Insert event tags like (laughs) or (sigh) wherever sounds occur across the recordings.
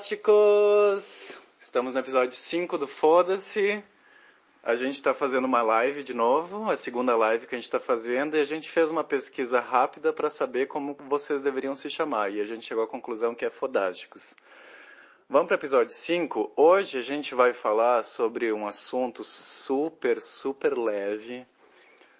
fodásticos! Estamos no episódio 5 do Foda-se. A gente está fazendo uma live de novo, a segunda live que a gente está fazendo, e a gente fez uma pesquisa rápida para saber como vocês deveriam se chamar, e a gente chegou à conclusão que é Fodásticos. Vamos para o episódio 5. Hoje a gente vai falar sobre um assunto super, super leve,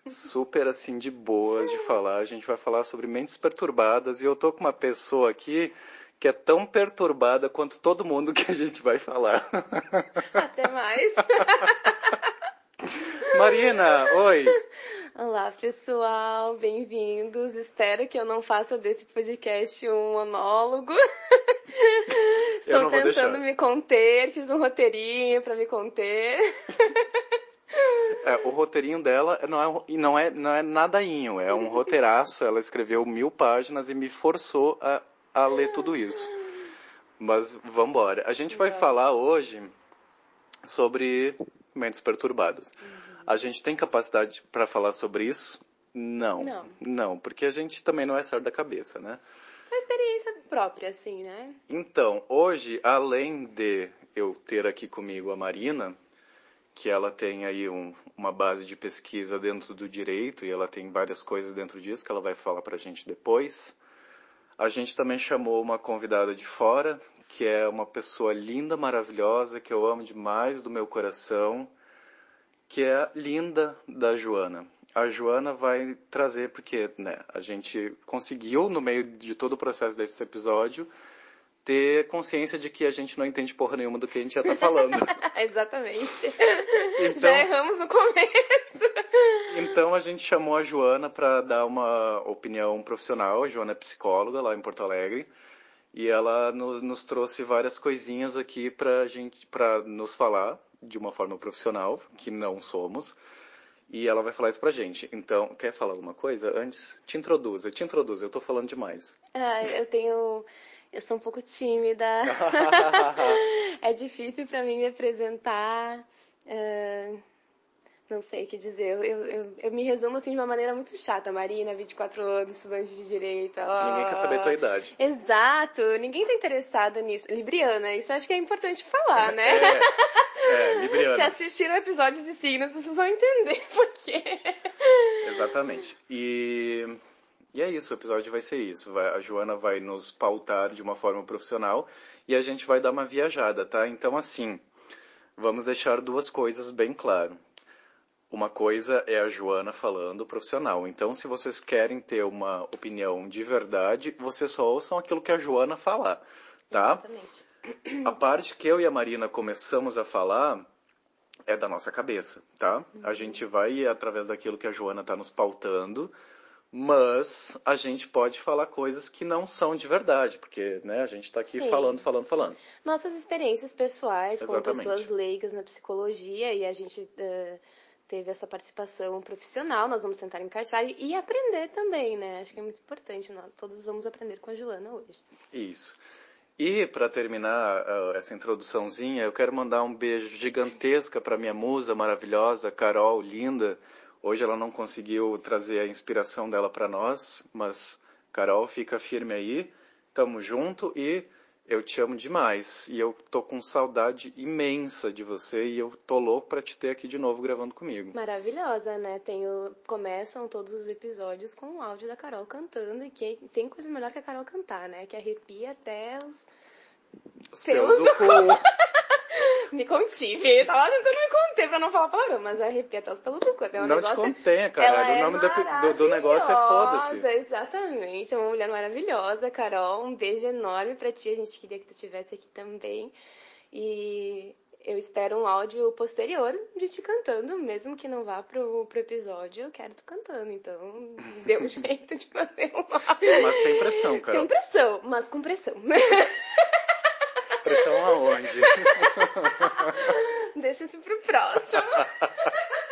super assim de boas de falar. A gente vai falar sobre mentes perturbadas, e eu tô com uma pessoa aqui que é tão perturbada quanto todo mundo que a gente vai falar. (laughs) Até mais. (laughs) Marina, oi! Olá, pessoal, bem-vindos. Espero que eu não faça desse podcast um monólogo. (laughs) Estou vou deixar. tentando me conter, fiz um roteirinho para me conter. É, o roteirinho dela não é, não é, não é nadainho, é um roteiraço. Ela escreveu mil páginas e me forçou a, a ler tudo isso. Mas vamos embora. A gente vai falar hoje sobre mentes perturbadas. A gente tem capacidade para falar sobre isso? Não. Não. Não, porque a gente também não é certo da cabeça, né? Uma experiência própria, assim, né? Então, hoje, além de eu ter aqui comigo a Marina, que ela tem aí um- uma base de pesquisa dentro do direito e ela tem várias coisas dentro disso que ela vai falar pra gente depois. A gente também chamou uma convidada de fora, que é uma pessoa linda, maravilhosa, que eu amo demais do meu coração, que é a Linda da Joana. A Joana vai trazer, porque né, a gente conseguiu, no meio de todo o processo desse episódio, ter consciência de que a gente não entende porra nenhuma do que a gente já tá falando. (laughs) Exatamente. Então- Já erramos no começo. Então a gente chamou a Joana para dar uma opinião profissional. A Joana é psicóloga lá em Porto Alegre e ela nos, nos trouxe várias coisinhas aqui para gente, para nos falar de uma forma profissional, que não somos. E ela vai falar isso pra gente. Então, quer falar alguma coisa? Antes, te introduza, te introduza. Eu tô falando demais. Ah, eu tenho. Eu sou um pouco tímida. (laughs) é difícil para mim me apresentar. é, Não sei o que dizer. Eu, eu, eu- me resumo assim de uma maneira muito chata. Marina, 24 anos, estudante de direito. Ninguém quer saber a tua idade. Exato, ninguém tá interessado nisso. Libriana, isso acho que é importante falar, né? É, é, Se Libriana. assistiram o episódio de signos, vocês vão entender por quê. Exatamente. E, e é isso, o episódio vai ser isso. Vai- a Joana vai nos pautar de uma forma profissional e a gente vai dar uma viajada, tá? Então, assim, vamos deixar duas coisas bem claras. Uma coisa é a Joana falando profissional. Então, se vocês querem ter uma opinião de verdade, vocês só ouçam aquilo que a Joana falar, tá? Exatamente. A parte que eu e a Marina começamos a falar é da nossa cabeça, tá? A gente vai através daquilo que a Joana está nos pautando, mas a gente pode falar coisas que não são de verdade, porque né, a gente está aqui Sim. falando, falando, falando. Nossas experiências pessoais com Exatamente. pessoas leigas na psicologia e a gente eh, teve essa participação profissional, nós vamos tentar encaixar e, e aprender também, né? Acho que é muito importante, nós todos vamos aprender com a Joana hoje. Isso. E para terminar ah, essa introduçãozinha, eu quero mandar um beijo gigantesca para minha musa maravilhosa, Carol, linda. Hoje ela não conseguiu trazer a inspiração dela para nós, mas Carol, fica firme aí. Tamo junto e Eu te amo demais e eu tô com saudade imensa de você e eu tô louco para te ter aqui de novo gravando comigo. Maravilhosa, né? Tenho... Começam todos os episódios com o áudio da Carol cantando e que tem coisa melhor que a Carol cantar, né? Que arrepia até os, Os pelos do cu. (laughs) Me contive, tava tentando me conter pra não falar palavrão, mas arrepia até os pelos do. É um Não te contenha, Ela caralho. é o nome do, do, do negócio é foda-se. Exatamente, é uma mulher maravilhosa, Carol. Um beijo enorme pra ti. A gente queria que tu estivesse aqui também. E eu espero um áudio posterior de te cantando, mesmo que não vá pro, pro episódio. Eu quero tu cantando, então (laughs) dê um jeito de fazer um áudio. Mas sem pressão, Carol. Sem pressão, mas com pressão. (laughs) Pressão aonde? (laughs) Deixa isso pro próximo. (laughs)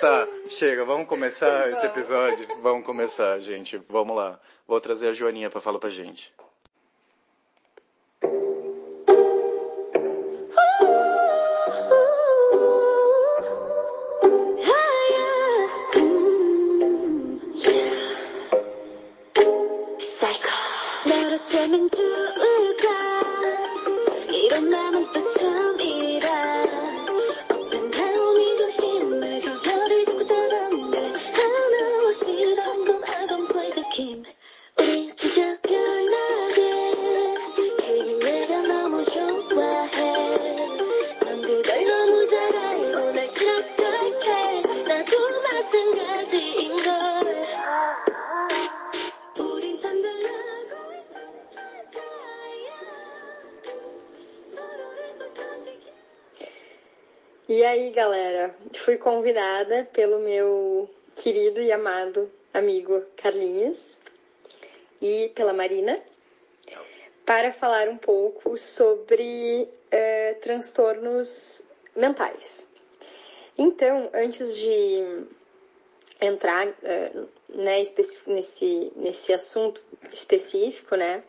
Tá, chega, vamos começar esse episódio? Vamos começar, gente. Vamos lá. Vou trazer a Joaninha pra falar pra gente. Convidada pelo meu querido e amado amigo Carlinhos e pela Marina para falar um pouco sobre eh, transtornos mentais. Então, antes de entrar eh, né, nesse, nesse assunto específico, né?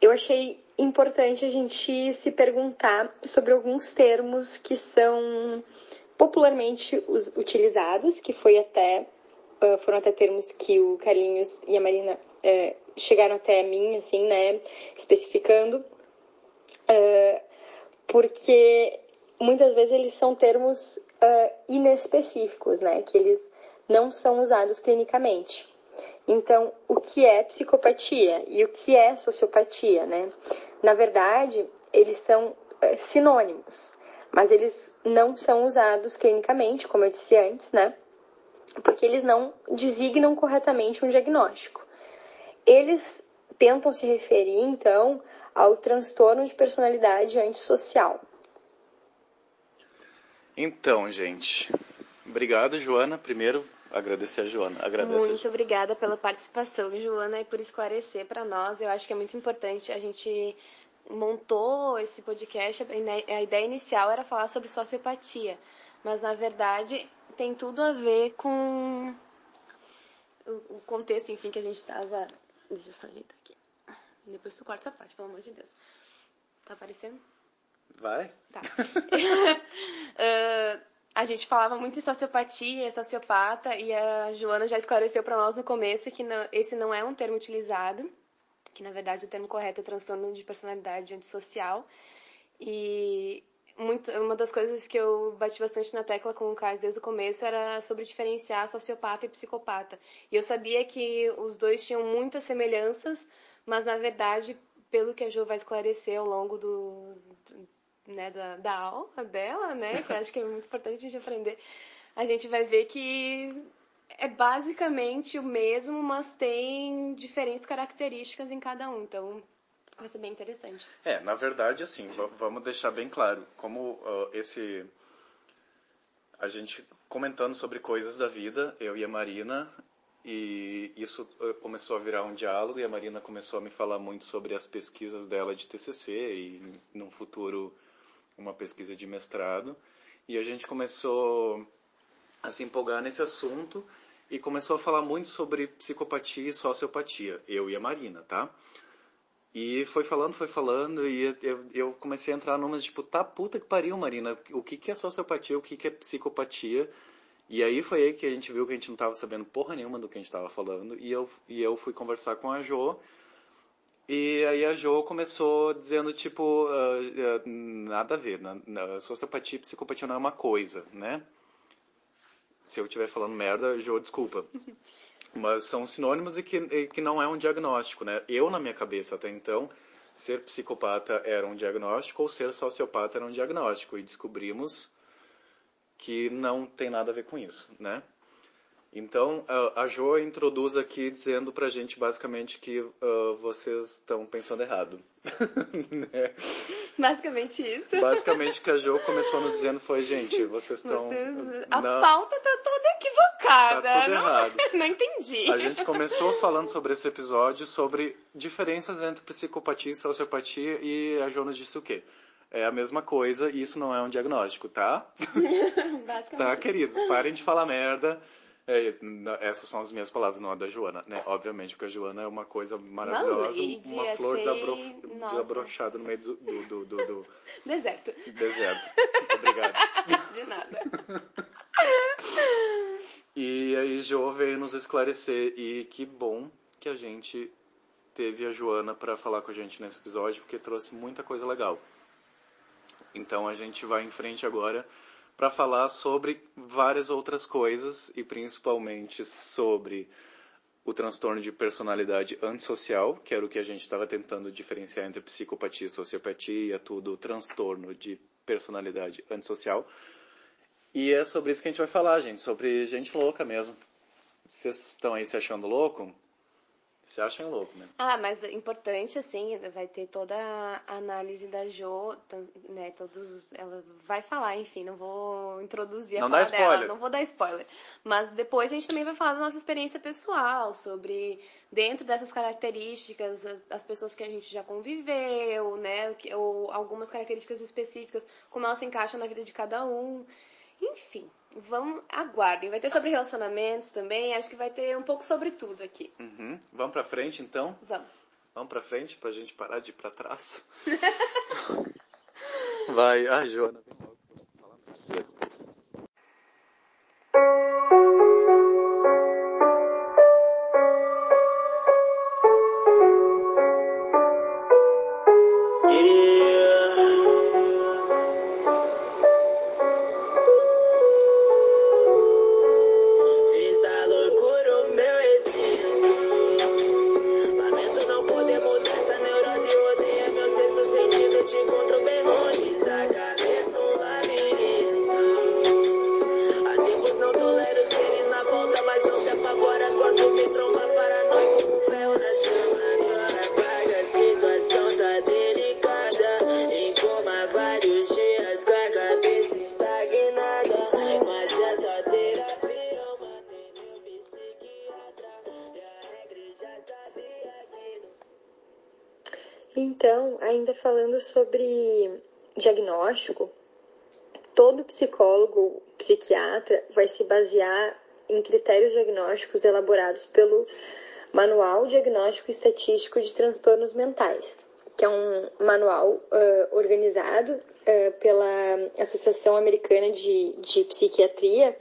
eu achei importante a gente se perguntar sobre alguns termos que são popularmente utilizados, que foi até foram até termos que o Carlinhos e a Marina chegaram até mim, assim, né, especificando, porque muitas vezes eles são termos inespecíficos, né, que eles não são usados clinicamente. Então, o que é psicopatia e o que é sociopatia, né? Na verdade, eles são sinônimos, mas eles não são usados clinicamente, como eu disse antes, né? Porque eles não designam corretamente um diagnóstico. Eles tentam se referir, então, ao transtorno de personalidade antissocial. Então, gente. Obrigado, Joana. Primeiro, agradecer a Joana. Agradeço a Muito obrigada pela participação, Joana, e por esclarecer para nós. Eu acho que é muito importante. A gente montou esse podcast, a ideia inicial era falar sobre sociopatia, mas na verdade tem tudo a ver com o contexto, enfim, que a gente estava. Deixa eu só ajeitar aqui. Depois tu corta essa parte, pelo amor de Deus. Tá aparecendo? Vai? Tá. (laughs) Ah, a gente falava muito em sociopatia, sociopata, e a Joana já esclareceu para nós no começo que não- esse não é um termo utilizado, que na verdade o termo correto é transtorno de personalidade antissocial. E muito, uma das coisas que eu bati bastante na tecla com o Carlos desde o começo era sobre diferenciar sociopata e psicopata. E eu sabia que os dois tinham muitas semelhanças, mas na verdade, pelo que a Jo vai esclarecer ao longo do, né, da, da aula dela, né, que eu acho que é muito importante a gente aprender, a gente vai ver que é basicamente o mesmo, mas tem diferentes características em cada um. Então, vai ser bem interessante. É, na verdade, assim, va- vamos deixar bem claro, como ah, esse a gente comentando sobre coisas da vida, eu e a Marina, e isso ah, começou a virar um diálogo e a Marina começou a me falar muito sobre as pesquisas dela de TCC e no futuro uma pesquisa de mestrado, e a gente começou a se empolgar nesse assunto e começou a falar muito sobre psicopatia e sociopatia, eu e a Marina, tá? E foi falando, foi falando, e eu, eu comecei a entrar numas, tipo, tá, puta que pariu, Marina, o que que é sociopatia, o que que é psicopatia? E aí foi aí que a gente viu que a gente não tava sabendo porra nenhuma do que a gente tava falando, e eu, e eu fui conversar com a Jo, E aí a Jo começou dizendo, tipo, ah, ah, nada a ver, sociopatia e psicopatia não é uma coisa, né? Se eu estiver falando merda, Jo, desculpa. (laughs) Mas são sinônimos e que, e que não é um diagnóstico, né? Eu, na minha cabeça até então, ser psicopata era um diagnóstico ou ser sociopata era um diagnóstico. E descobrimos que não tem nada a ver com isso, né? Então, a- Jo introduz aqui dizendo pra gente basicamente que ah, vocês estão pensando errado. (laughs) né? (laughs) Basicamente isso. Basicamente, o que a Jo começou nos dizendo foi, gente, vocês estão... Vocês... A não, pauta tá toda equivocada. Tá tudo não... errado. (laughs) não entendi. A gente começou falando sobre esse episódio, sobre diferenças entre psicopatia e sociopatia, e a Jo nos disse o quê? É a mesma coisa e isso não é um diagnóstico, tá? (laughs) Basicamente. Tá, queridos, parem de falar merda. É, essas são as minhas palavras, não a da Joana, né? Obviamente, porque a Joana é uma coisa maravilhosa, uma flor achei- desabrochada no meio do, do, do, do- do (laughs) Deserto. deserto. (laughs) Obrigado. De nada. (laughs) E aí Jo veio nos esclarecer e que bom que a gente teve a Joana para falar com a gente nesse episódio, porque trouxe muita coisa legal. Então a gente vai em frente agora para falar sobre várias outras coisas e principalmente sobre o transtorno de personalidade antissocial, que era o que a gente estava tentando diferenciar entre psicopatia e sociopatia, tudo transtorno de personalidade antissocial. E é sobre isso que a gente vai falar, gente, sobre gente louca mesmo. Vocês estão aí se achando louco? Se achem louco, né? Ah, mas é importante, assim, vai ter toda a análise da Jo, né, todos, ela vai falar, enfim, não vou introduzir a Não fala dá spoiler. dela, não vou dar spoiler. Mas depois a gente também vai falar da nossa experiência pessoal, sobre, dentro dessas características, as pessoas que a gente já conviveu, né, ou algumas características específicas, como elas se encaixam na vida de cada um. Enfim, vamos, aguardem. Vai ter sobre relacionamentos também, acho que vai ter um pouco sobre tudo aqui. Uhum. Vamos pra frente, então? Vamos. Vamos pra frente pra gente parar de ir pra trás? (laughs) vai, a Joana, vem logo. Psicólogo, psiquiatra vai se basear em critérios diagnósticos elaborados pelo Manual Diagnóstico Estatístico de Transtornos Mentais, que é um manual eh, organizado eh, pela Associação Americana de, de Psiquiatria,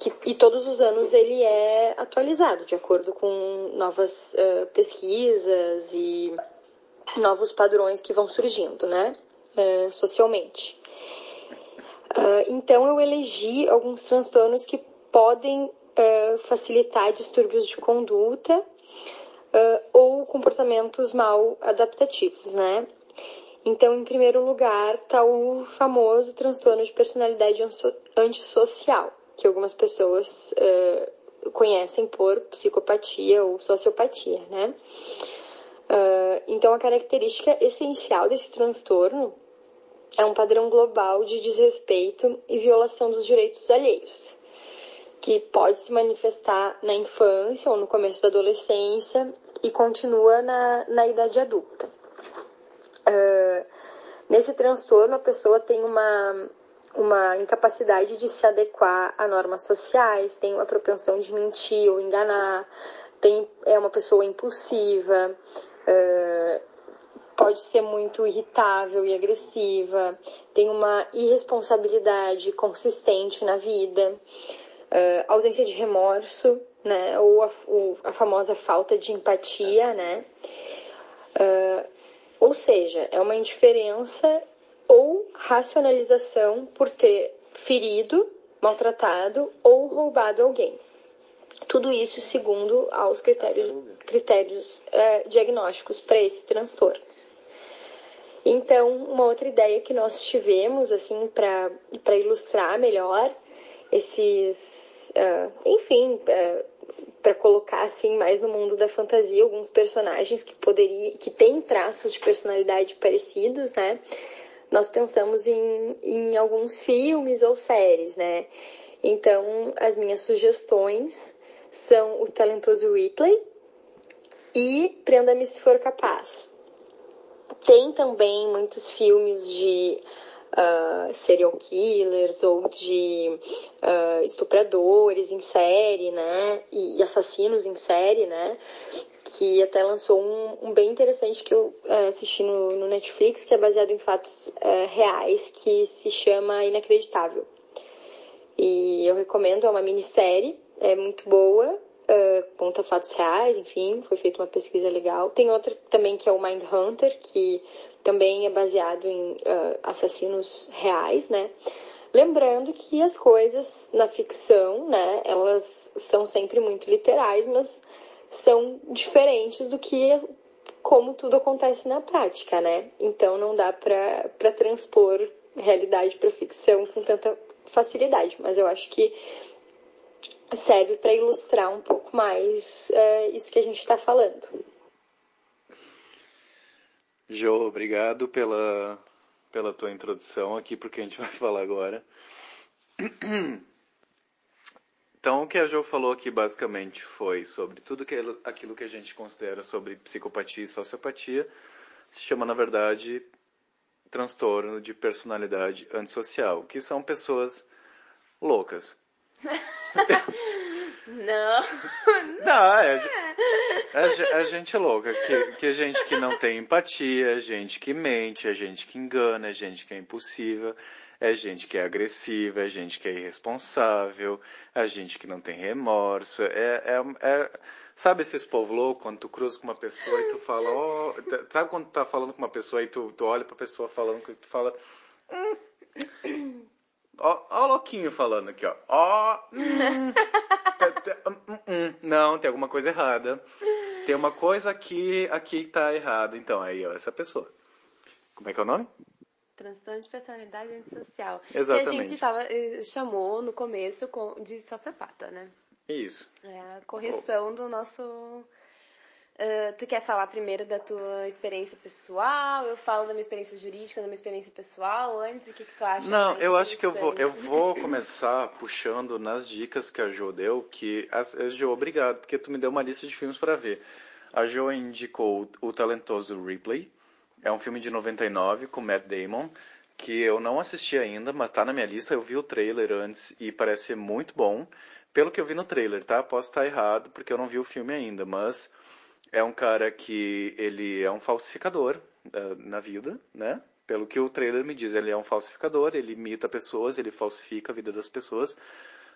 que, e todos os anos ele é atualizado de acordo com novas eh, pesquisas e novos padrões que vão surgindo, né, socialmente. Ah, então, eu elegi alguns transtornos que podem eh, facilitar distúrbios de conduta ah, ou comportamentos mal adaptativos, né? Então, em primeiro lugar, está o famoso transtorno de personalidade antissocial, que algumas pessoas eh, conhecem por psicopatia ou sociopatia, né? Ah, então, a característica essencial desse transtorno é um padrão global de desrespeito e violação dos direitos alheios, que pode se manifestar na infância ou no começo da adolescência e continua na, na idade adulta. Ah, nesse transtorno, a pessoa tem uma, uma incapacidade de se adequar a normas sociais, tem uma propensão de mentir ou enganar, tem, é uma pessoa impulsiva, ah, pode ser muito irritável e agressiva, tem uma irresponsabilidade consistente na vida, ah, ausência de remorso, né, ou a, o- a famosa falta de empatia, né, Ah, ou seja, é uma indiferença ou racionalização por ter ferido, maltratado ou roubado alguém. Tudo isso segundo aos critérios, critérios eh, diagnósticos para esse transtorno. Então, uma outra ideia que nós tivemos, assim, para ilustrar melhor esses, ah, enfim, para colocar assim mais no mundo da fantasia alguns personagens que poderia, que têm traços de personalidade parecidos, né? Nós pensamos em, em alguns filmes ou séries, né? Então, as minhas sugestões são o talentoso Ripley e Prenda-me se for capaz. Tem também muitos filmes de uh, serial killers ou de uh, estupradores em série, né? E assassinos em série, né? Que até lançou um, um bem interessante que eu uh, assisti no, no, Netflix, que é baseado em fatos reais, que se chama Inacreditável. E eu recomendo, é uma minissérie, é muito boa, Uh, conta fatos reais, enfim, foi feita uma pesquisa legal. Tem outra também que é o Mind Hunter, que também é baseado em uh, assassinos reais, né? Lembrando que as coisas na ficção, né, elas são sempre muito literais, mas são diferentes do que como tudo acontece na prática, né? Então não dá para transpor realidade para ficção com tanta facilidade, mas eu acho que serve para ilustrar um pouco mais uh, isso que a gente está falando. Jo, obrigado pela, pela tua introdução aqui, porque a gente (laughs) vai falar agora. Então, o que a Jo falou aqui basicamente foi sobre tudo que, aquilo que a gente considera sobre psicopatia e sociopatia, se chama, na verdade, transtorno de personalidade antissocial, que são pessoas loucas. Não. (laughs) Não, é, é, é gente louca, que, que é gente que não tem empatia, é gente que mente, é gente que engana, é gente que é impulsiva, é gente que é agressiva, é gente que é irresponsável, é gente que não tem remorso, é, é, é sabe esses povo louco quando tu cruza com uma pessoa e tu fala, oh, sabe quando tu tá falando com uma pessoa e tu, tu olha pra pessoa falando que tu fala, hum, Ó, ó o louquinho falando aqui, ó. Ó. (laughs) Hum, hum, hum, não, tem alguma coisa errada. Tem uma coisa aqui, aqui tá errada. Então, aí, ó, essa pessoa. Como é que é o nome? Transtorno de personalidade antissocial. Exatamente. Que a gente tava, eh, chamou no começo de sociopata, né? Isso. É a correção do nosso Uh, tu quer falar primeiro da tua experiência pessoal? Eu falo da minha experiência jurídica, da minha experiência pessoal antes? O que, que tu acha? Não, eu acho que eu vou, eu vou começar puxando nas dicas que a Jo deu, que a, a Jo, obrigado, porque tu me deu uma lista de filmes para ver. A Jo indicou o, o talentoso Ripley, é um filme de 99 com Matt Damon, que eu não assisti ainda, mas tá na minha lista. Eu vi o trailer antes e parece ser muito bom. Pelo que eu vi no trailer, tá? Posso estar errado porque eu não vi o filme ainda, mas é um cara que ele é um falsificador uh, na vida, né? Pelo que o trailer me diz, ele é um falsificador, ele imita pessoas, ele falsifica a vida das pessoas,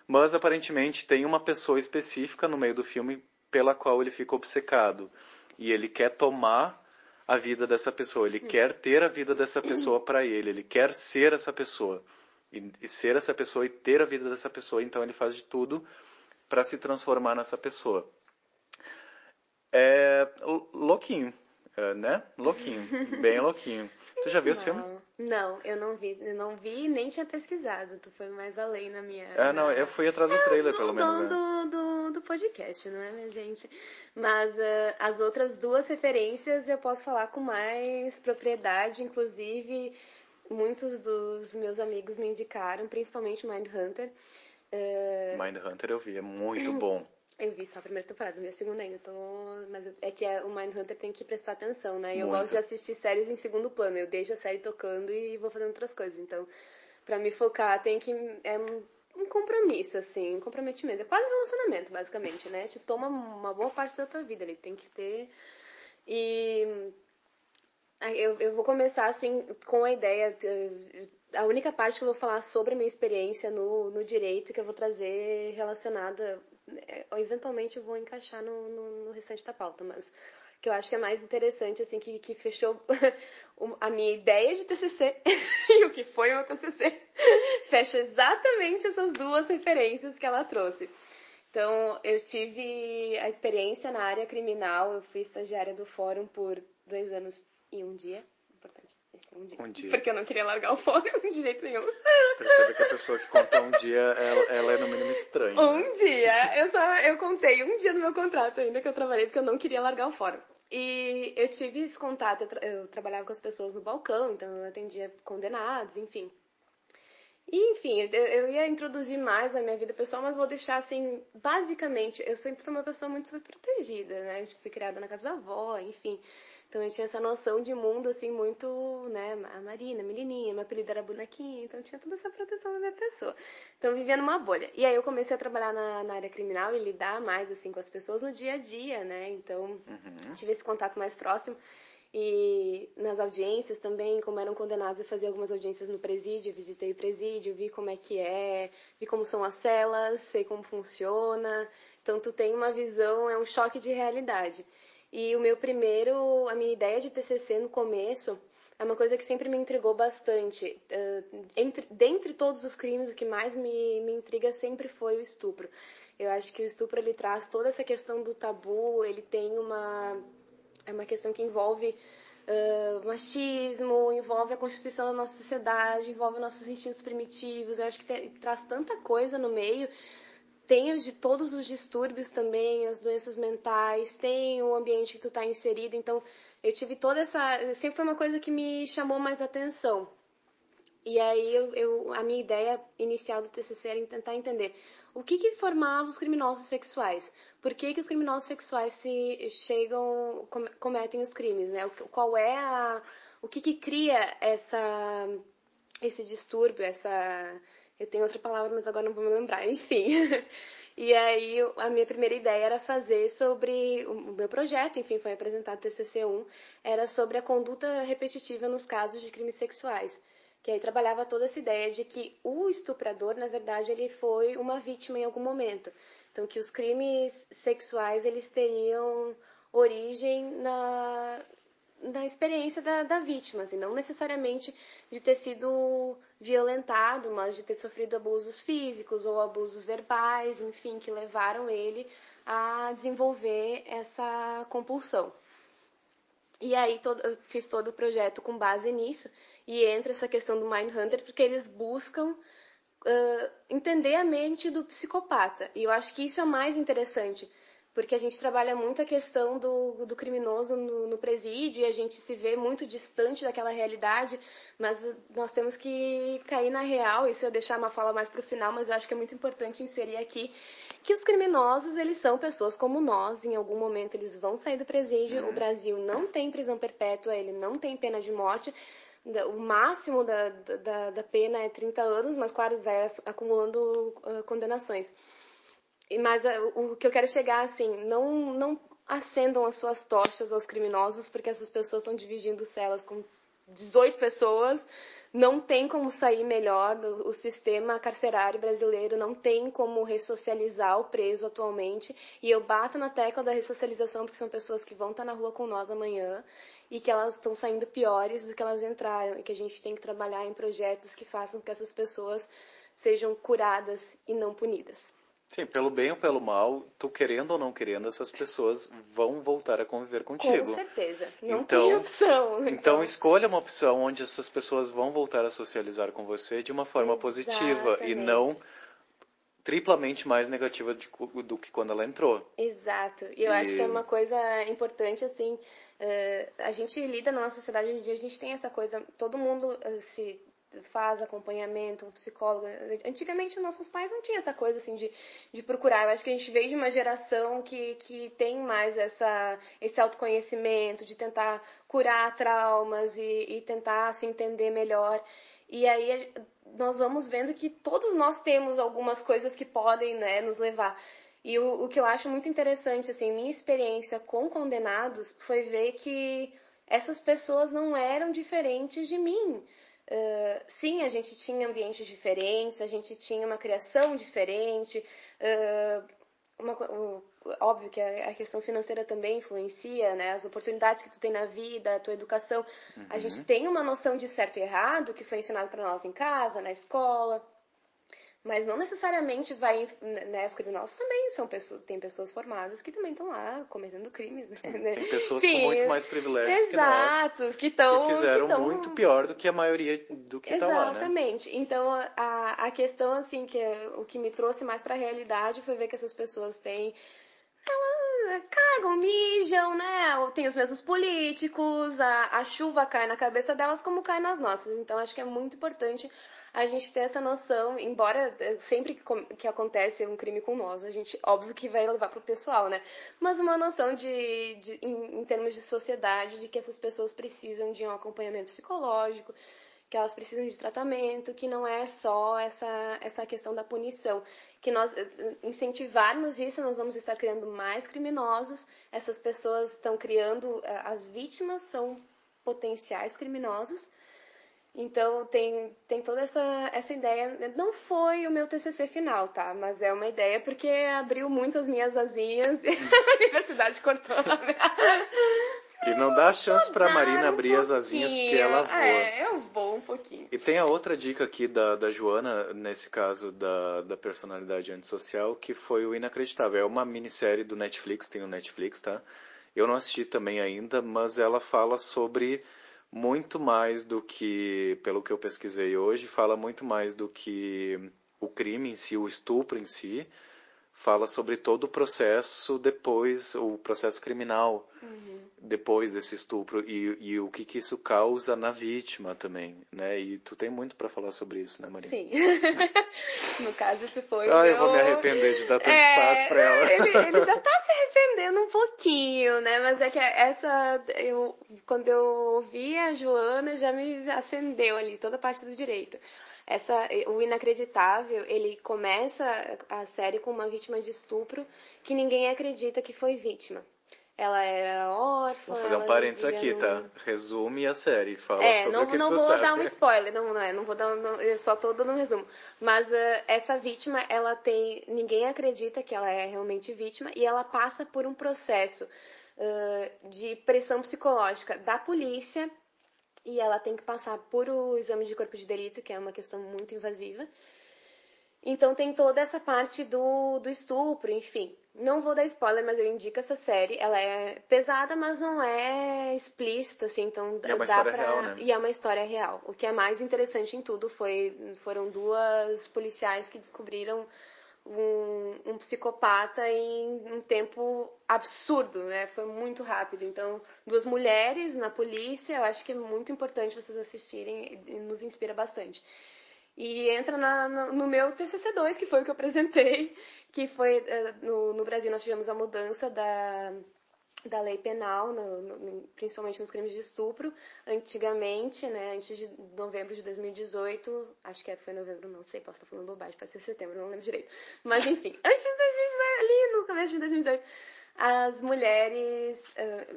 mas aparentemente tem uma pessoa específica no meio do filme pela qual ele fica obcecado. E ele quer tomar a vida dessa pessoa, ele quer ter a vida dessa pessoa para ele, ele quer ser essa pessoa e, e ser essa pessoa e ter a vida dessa pessoa, então ele faz de tudo para se transformar nessa pessoa é louquinho, é, né? Louquinho, (laughs) bem louquinho. Tu já viu esse filme? Não, eu não vi, eu não vi nem tinha pesquisado. Tu foi mais além na minha. É, não, eu fui atrás do trailer, pelo menos. Né? Do, do, do podcast, não é, minha gente? Mas uh, as outras duas referências eu posso falar com mais propriedade, inclusive muitos dos meus amigos me indicaram, principalmente Mindhunter. Uh... Mindhunter eu vi, é muito bom. (laughs) Eu vi só a primeira temporada, minha segunda ainda, tô... mas é que é, o Mindhunter tem que prestar atenção, né? Eu Muito. gosto de assistir séries em segundo plano, eu deixo a série tocando e vou fazendo outras coisas. Então, para me focar, tem que é um compromisso, assim, um comprometimento. É quase um relacionamento, basicamente, né? Te toma uma boa parte da tua vida, ele tem que ter. E eu, eu vou começar, assim, com a ideia. A única parte que eu vou falar sobre a minha experiência no, no direito que eu vou trazer relacionada é, eventualmente eu vou encaixar no, no, no, restante da pauta, mas que eu acho que é mais interessante, assim, que, que fechou (laughs) a minha ideia de TCC (laughs) e o que foi o TCC. (laughs) Fecha exatamente essas duas referências que ela trouxe. Então, eu tive a experiência na área criminal, eu fui estagiária do fórum por dois anos e um dia. Um dia. Um dia. Porque eu não queria largar o fórum (laughs) de jeito nenhum. Perceba que a pessoa que conta um dia, ela, ela é no mínimo estranha. né? Um dia. Eu só eu contei um dia no meu contrato ainda que eu trabalhei porque eu não queria largar o fórum. E eu tive esse contato, eu, tra- eu trabalhava com as pessoas no balcão, então eu atendia condenados, enfim. E, enfim, eu, eu ia introduzir mais a minha vida pessoal, mas vou deixar assim, basicamente, eu sempre fui uma pessoa muito superprotegida, né? Eu fui criada na casa da avó, enfim. Então eu tinha essa noção de mundo, assim, muito, né? A Marina, menininha, meu apelido era bonequinha, então tinha toda essa proteção da minha pessoa. Então eu vivia numa bolha. E aí eu comecei a trabalhar na, na área criminal e lidar mais, assim, com as pessoas no dia a dia, né? Então tive esse contato mais próximo. E nas audiências também, como eram condenados, eu fazia algumas audiências no presídio, visitei o presídio, vi como é que é, vi como são as celas, sei como funciona. Então tu tem uma visão, é um choque de realidade. E o meu primeiro, a minha ideia de TCC no começo é uma coisa que sempre me intrigou bastante. Eh, entre, dentre todos os crimes, o que mais me, me intriga sempre foi o estupro. Eu acho que o estupro ele traz toda essa questão do tabu, ele tem uma é uma questão que envolve ah, machismo, envolve a constituição da nossa sociedade, envolve nossos instintos primitivos. Eu acho que traz tanta coisa no meio. Tem de todos os distúrbios também, as doenças mentais, tem o ambiente que tu tá inserido. Então, eu tive toda essa. Sempre foi uma coisa que me chamou mais atenção. E aí eu, eu- a minha ideia inicial do TCC era tentar entender o que, que formava os criminosos sexuais, por que, que os criminosos sexuais se chegam come- cometem os crimes, né? Qual é a o que, que cria essa esse distúrbio, essa eu tenho outra palavra, mas agora não vou me lembrar, enfim. (laughs) E aí a minha primeira ideia era fazer sobre o o meu projeto, enfim, foi apresentado TCC1, era sobre a conduta repetitiva nos casos de crimes sexuais. Que aí trabalhava toda essa ideia de que o estuprador, na verdade, ele foi uma vítima em algum momento. Então que os crimes sexuais eles teriam origem na na experiência da, da vítima, assim, não necessariamente de ter sido violentado, mas de ter sofrido abusos físicos ou abusos verbais, enfim, que levaram ele a desenvolver essa compulsão. E aí todo, eu fiz todo o projeto com base nisso e entra essa questão do Mindhunter porque eles buscam ah, entender a mente do psicopata. E eu acho que isso é mais interessante, porque a gente trabalha muito a questão do, do criminoso no, no presídio e a gente se vê muito distante daquela realidade, mas nós temos que cair na real. Isso eu deixar uma fala mais para o final, mas eu acho que é muito importante inserir aqui que os criminosos eles são pessoas como nós. Em algum momento eles vão sair do presídio. O Brasil não tem prisão perpétua, ele não tem pena de morte. O máximo da, da, da pena é 30 anos, mas claro, vai acu- acumulando ah, condenações. Mas ah, o que eu quero chegar, assim, não, não acendam as suas tochas aos criminosos, porque essas pessoas estão dividindo celas com 18 pessoas, não tem como sair melhor, o sistema carcerário brasileiro não tem como ressocializar o preso atualmente, e eu bato na tecla da ressocialização, porque são pessoas que vão estar na rua com nós amanhã, e que elas estão saindo piores do que elas entraram, e que a gente tem que trabalhar em projetos que façam com que essas pessoas sejam curadas e não punidas. Sim, pelo bem ou pelo mal, tu querendo ou não querendo, essas pessoas vão voltar a conviver contigo. Com certeza. Não Então- tem opção. Então escolha uma opção onde essas pessoas vão voltar a socializar com você de uma forma positiva e Exatamente. não triplamente mais negativa de do que quando ela entrou. Exato. E eu acho E- que é uma coisa importante, assim, eh, a gente lida na nossa sociedade hoje em dia, a gente tem essa coisa, todo mundo eh, se faz acompanhamento, um psicólogo. Antigamente, nossos pais não tinham essa coisa, assim, de, de procurar. Eu acho que a gente veio de uma geração que, que tem mais essa, esse autoconhecimento, de tentar curar traumas e, e tentar se entender melhor. E aí nós vamos vendo que todos nós temos algumas coisas que podem né, nos levar. E o, o que eu acho muito interessante, assim, minha experiência com condenados foi ver que essas pessoas não eram diferentes de mim. Uh, sim, a gente tinha ambientes diferentes, a gente tinha uma criação diferente, uh, uma o- óbvio que a, a questão financeira também influencia, né? As oportunidades que tu tem na vida, a tua educação. A gente tem uma noção de certo e errado que foi ensinado para nós em casa, na escola. Mas não necessariamente vai, né, os criminosos também são pessoas, tem pessoas formadas que também estão lá cometendo crimes, né? Tem (laughs) pessoas Enfim, com muito mais privilégios que nós. Exatos, que estão Que fizeram que tão- muito pior do que a maioria do que tá lá, né? Exatamente. Então, a, a questão, assim, que é- o que me trouxe mais pra realidade foi ver que essas pessoas têm. Elas cagam, mijam, né? Ou Tem os mesmos políticos, a, a chuva cai na cabeça delas como cai nas nossas. Então, acho que é muito importante a gente ter essa noção, embora sempre que, que acontece um crime com nós, a gente, óbvio que vai levar pro pessoal, né? Mas uma noção de, de em, em termos de sociedade, de que essas pessoas precisam de um acompanhamento psicológico, que elas precisam de tratamento, que não é só essa, essa questão da punição. Que nós eh, eh, incentivarmos isso, nós vamos estar criando mais criminosos, essas pessoas estão criando, eh, as vítimas são potenciais criminosos. Então tem, tem toda essa, essa ideia. Não foi o meu TCC final, tá? Mas é uma ideia porque abriu muito as minhas asinhas e a (laughs) universidade cortou. E não dá chance pra Dar Marina um abrir as asinhas porque ela voa. É, eu vou um pouquinho. E tem a outra dica aqui da, da Joana, nesse caso da, da personalidade antissocial, que foi o Inacreditável. É uma minissérie do Netflix, tem no Netflix, tá? Eu não assisti também ainda, mas ela fala sobre muito mais do que, pelo que eu pesquisei hoje, fala muito mais do que o crime em si, o estupro em si. Fala sobre todo o processo depois, o processo criminal depois desse estupro e, e o que, que isso causa na vítima também, né? E tu tem muito pra falar sobre isso, né, Marina? Sim. (laughs) no caso, isso foi. Ah, o eu vou me meu- arrepender de dar tanto É, espaço pra ela. Ele, ele (laughs) já tá se arrependendo um pouquinho, né? Mas é que essa. Eu, quando eu ouvi a Joana, já me acendeu ali toda a parte do direito. Essa, o Inacreditável, ele começa a série com uma vítima de estupro que ninguém acredita que foi vítima. Ela era órfã. Vou fazer um parênteses aqui, tá? Resume a série, fala é, sobre não, o que não tu vou sabe. dar um spoiler, não, não, é, não vou dar, não, eu só tô dando um resumo. Mas eh, essa vítima, ela tem, ninguém acredita que ela é realmente vítima e ela passa por um processo eh, de pressão psicológica da polícia e ela tem que passar por o exame de corpo de delito, que é uma questão muito invasiva. Então tem toda essa parte do, do estupro, enfim. Não vou dar spoiler, mas eu indico essa série. Ela é pesada, mas não é explícita, assim, então E é uma dá história pra... real, né? E é uma história real. O que é mais interessante em tudo foi foram duas policiais que descobriram um, um psicopata em um tempo absurdo, né? Foi muito rápido. Então, duas mulheres na polícia, eu acho que é muito importante vocês assistirem e nos inspira bastante. E entra na- no, meu TCC2, que foi o que eu (laughs) apresentei, que foi, eh, no, no Brasil nós tivemos a mudança da, da lei penal, no- no- principalmente nos crimes de estupro. Antigamente, né, antes de novembro de 2018, acho que foi novembro, não sei, posso estar falando bobagem, pode ser setembro, não lembro direito. Mas enfim, (laughs) antes de 2018, ali no começo de 2018, as mulheres, eh,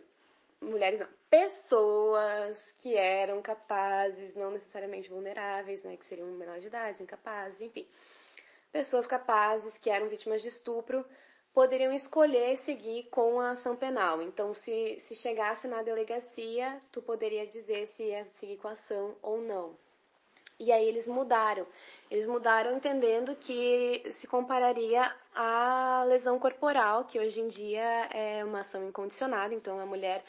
mulheres não, pessoas que eram capazes, não necessariamente vulneráveis, né, que seriam menores de idade, incapazes, enfim, pessoas capazes que eram vítimas de estupro poderiam escolher seguir com a ação penal. Então, se, se chegasse na delegacia, tu poderia dizer se ia seguir com a ação ou não. E aí eles mudaram. Eles mudaram entendendo que se compararia à lesão corporal, que hoje em dia é uma ação incondicionada. Então, a mulher,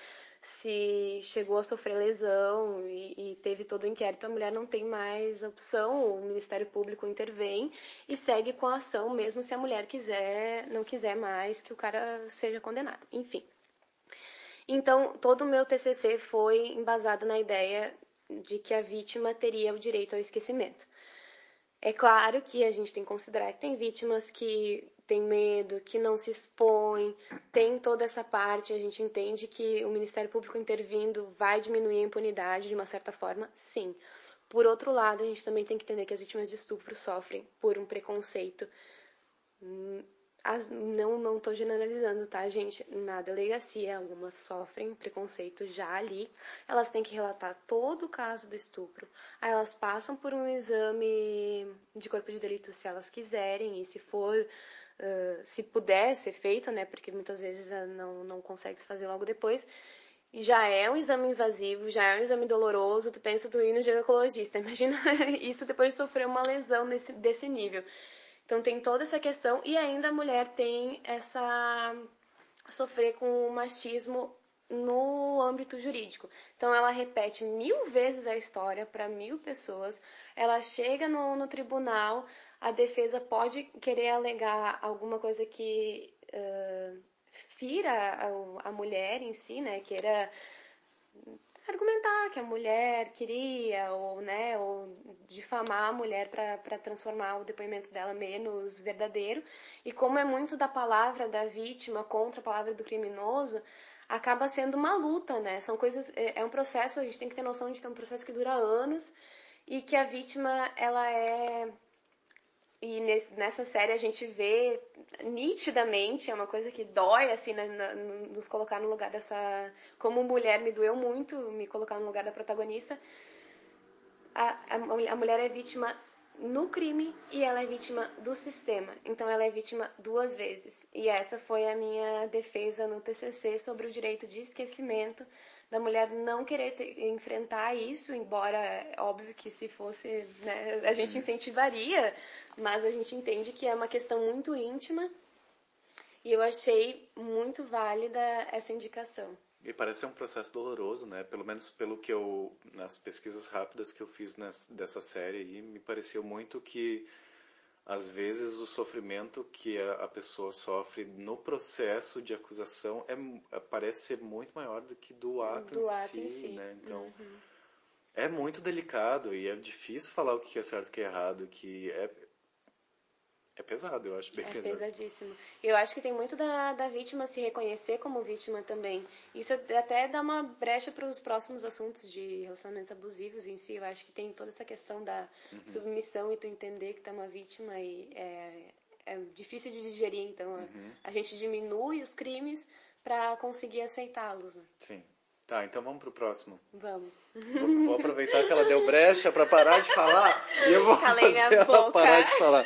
se chegou a sofrer lesão e, e teve todo o inquérito, a mulher não tem mais opção. O Ministério Público intervém e segue com a ação, mesmo se a mulher quiser, não quiser mais que o cara seja condenado. Enfim. Então, todo o meu TCC foi embasado na ideia de que a vítima teria o direito ao esquecimento. É claro que a gente tem que considerar que tem vítimas que têm medo, que não se expõem, tem toda essa parte, a gente entende que o Ministério Público intervindo vai diminuir a impunidade de uma certa forma, sim. Por outro lado, a gente também tem que entender que as vítimas de estupro sofrem por um preconceito as- não não estou generalizando, tá, gente? Na delegacia, algumas sofrem preconceito já ali. Elas têm que relatar todo o caso do estupro. Aí elas passam por um exame de corpo de delito se elas quiserem, e se for se puder ser feito, né? Porque muitas vezes não, não consegue se fazer logo depois. E já é um exame invasivo, já é um exame doloroso, tu pensa tu ir no ginecologista. (laughs) Imagina isso depois de sofrer uma lesão nesse, desse nível. Então tem toda essa questão e ainda a mulher tem essa sofrer com o machismo no âmbito jurídico. Então ela repete mil vezes a história para mil pessoas. Ela chega no, no, tribunal, a defesa pode querer alegar alguma coisa que uh, fira a, a, mulher em si, né? Queira argumentar que a mulher queria ou, né, ou difamar a mulher para transformar o depoimento dela menos verdadeiro. E como é muito da palavra da vítima contra a palavra do criminoso, acaba sendo uma luta, né? São coisas, é, é um processo, a gente tem que ter noção de que é um processo que dura anos e que a vítima, ela é e nessa série a gente vê nitidamente, é uma coisa que dói, assim, né, nos colocar no lugar dessa. Como mulher, me doeu muito me colocar no lugar da protagonista. A, a, a mulher é vítima no crime e ela é vítima do sistema. Então ela é vítima duas vezes. E essa foi a minha defesa no TCC sobre o direito de esquecimento da mulher não querer ter, enfrentar isso, embora é óbvio que se fosse, né, a gente incentivaria, mas a gente entende que é uma questão muito íntima. E eu achei muito válida essa indicação. E parece ser um processo doloroso, né? Pelo menos pelo que eu, nas pesquisas rápidas que eu fiz nessa, dessa série aí, me pareceu muito que, às vezes, o sofrimento que a, pessoa sofre no processo de acusação é, parece ser muito maior do que do ato, do em, ato si, em si, né? Então, uhum. é muito delicado e é difícil falar o que é certo e o que é errado, que é, é pesado, eu acho bem é pesado. pesadíssimo. Eu acho que tem muito da, da vítima se reconhecer como vítima também. Isso até dá uma brecha para os próximos assuntos de relacionamentos abusivos em si. Eu acho que tem toda essa questão da Uhum. submissão e tu entender que tu é uma vítima e é, é difícil de digerir. Então Uhum. a gente diminui os crimes para conseguir aceitá-los. né? Sim. Tá, então vamos pro próximo. Vamos. Vou, vou aproveitar que ela deu brecha para parar de falar (laughs) e eu vou Calei fazer ela boca. parar de falar.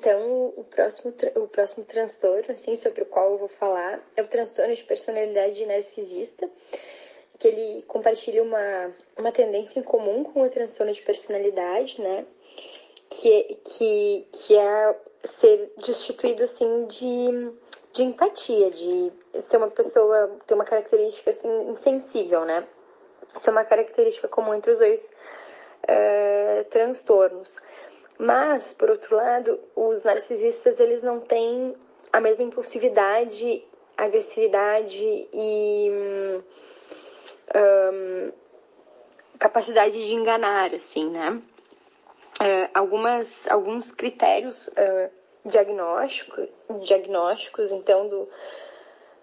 Então, o próximo, o próximo transtorno, assim, sobre o qual eu vou falar, é o transtorno de personalidade narcisista, que ele compartilha uma, uma tendência em comum com o transtorno de personalidade, né? Que, é- que, que é ser destituído, assim, de, de empatia, de ser uma pessoa, ter uma característica, assim, insensível, né? Isso é uma característica comum entre os dois eh, transtornos. Mas, por outro lado, os narcisistas eles não têm a mesma impulsividade, agressividade e hum, hum, capacidade de enganar, assim, né? É, algumas, alguns critérios é, diagnóstico, diagnósticos, então, do,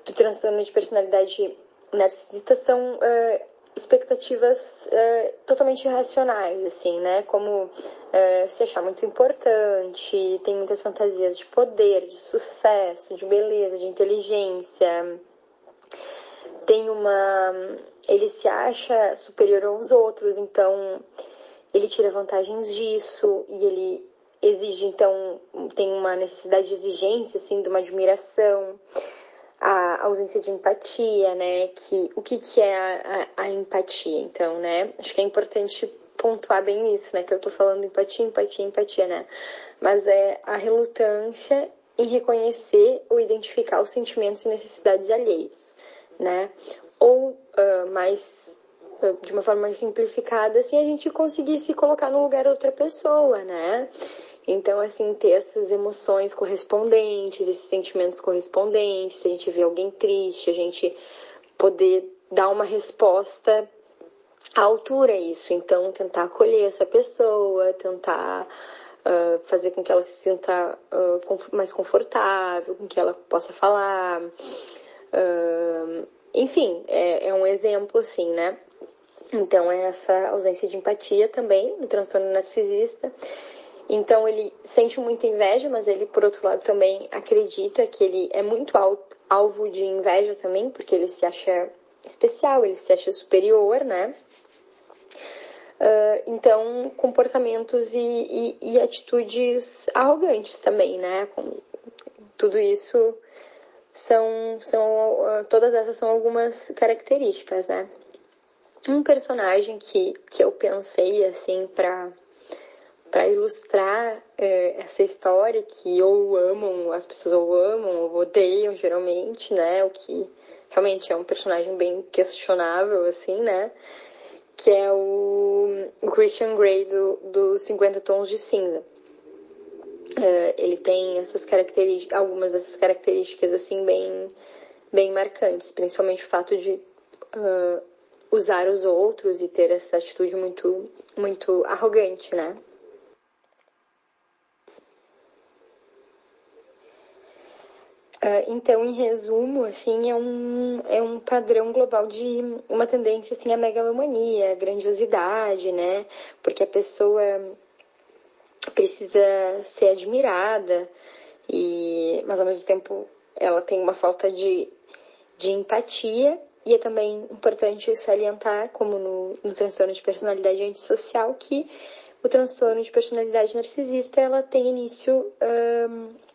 do transtorno de personalidade narcisista são é, expectativas é, totalmente irracionais, assim, né? Como é, se achar muito importante, tem muitas fantasias de poder, de sucesso, de beleza, de inteligência. Tem uma. Ele se acha superior aos outros, então ele tira vantagens disso e ele exige, então, tem uma necessidade de exigência, assim, de uma admiração a ausência de empatia, né? Que, o que, que é a, a, a empatia, então, né? Acho que é importante pontuar bem isso, né? Que eu tô falando empatia, empatia, empatia, né? Mas é a relutância em reconhecer ou identificar os sentimentos e necessidades alheios, né? Ou uh, mais de uma forma mais simplificada, assim, a gente conseguir se colocar no lugar da outra pessoa, né? Então, assim, ter essas emoções correspondentes, esses sentimentos correspondentes, se a gente vê alguém triste, a gente poder dar uma resposta à altura a isso. Então, tentar acolher essa pessoa, tentar uh, fazer com que ela se sinta uh, mais confortável, com que ela possa falar. Uh, enfim, é, é um exemplo, assim, né? Então, é essa ausência de empatia também no transtorno narcisista. Então, ele sente muita inveja, mas ele, por outro lado, também acredita que ele é muito alvo de inveja também, porque ele se acha especial, ele se acha superior, né? Uh, então, comportamentos e, e, e, atitudes arrogantes também, né? Com, tudo isso são, são uh, todas essas são algumas características, né? Um personagem que, que eu pensei assim para para ilustrar é, essa história que ou amam, as pessoas ou amam ou odeiam geralmente, né? O que realmente é um personagem bem questionável, assim, né? que é o, Christian Grey do, do 50 Tons de Cinza. Uh, ele tem essas características, algumas dessas características assim bem, bem marcantes, principalmente o fato de uh, usar os outros e ter essa atitude muito, muito arrogante, né? Então, em resumo, assim, é um, é um padrão global de uma tendência, assim, à megalomania, à grandiosidade, né? Porque a pessoa precisa ser admirada, e, mas ao mesmo tempo ela tem uma falta de, de empatia, e é também importante salientar, como no, no transtorno de personalidade antissocial, que o transtorno de personalidade narcisista, ela tem início... Um,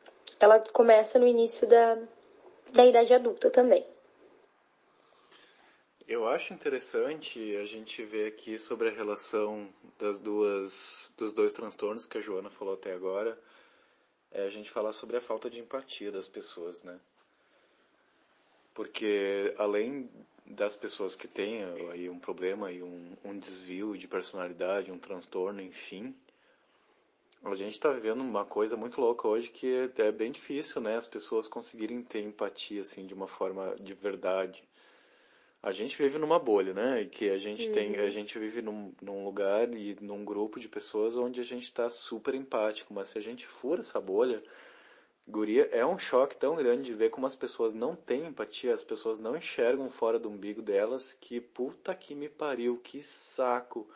ela começa no início da, da idade adulta também. Eu acho interessante a gente ver aqui sobre a relação das duas, dos dois transtornos que a Joana falou até agora, é a gente falar sobre a falta de empatia das pessoas, né? Porque além das pessoas que têm aí um problema e um, um desvio de personalidade, um transtorno, enfim, a gente está vivendo uma coisa muito louca hoje que é bem difícil, né? As pessoas conseguirem ter empatia, assim, de uma forma de verdade. A gente vive numa bolha, né? E que a gente uhum. tem, a gente vive num, num, lugar e num grupo de pessoas onde a gente está super empático, mas se a gente fura essa bolha, guria, é um choque tão grande de ver como as pessoas não têm empatia, as pessoas não enxergam fora do umbigo delas, que puta que me pariu, que saco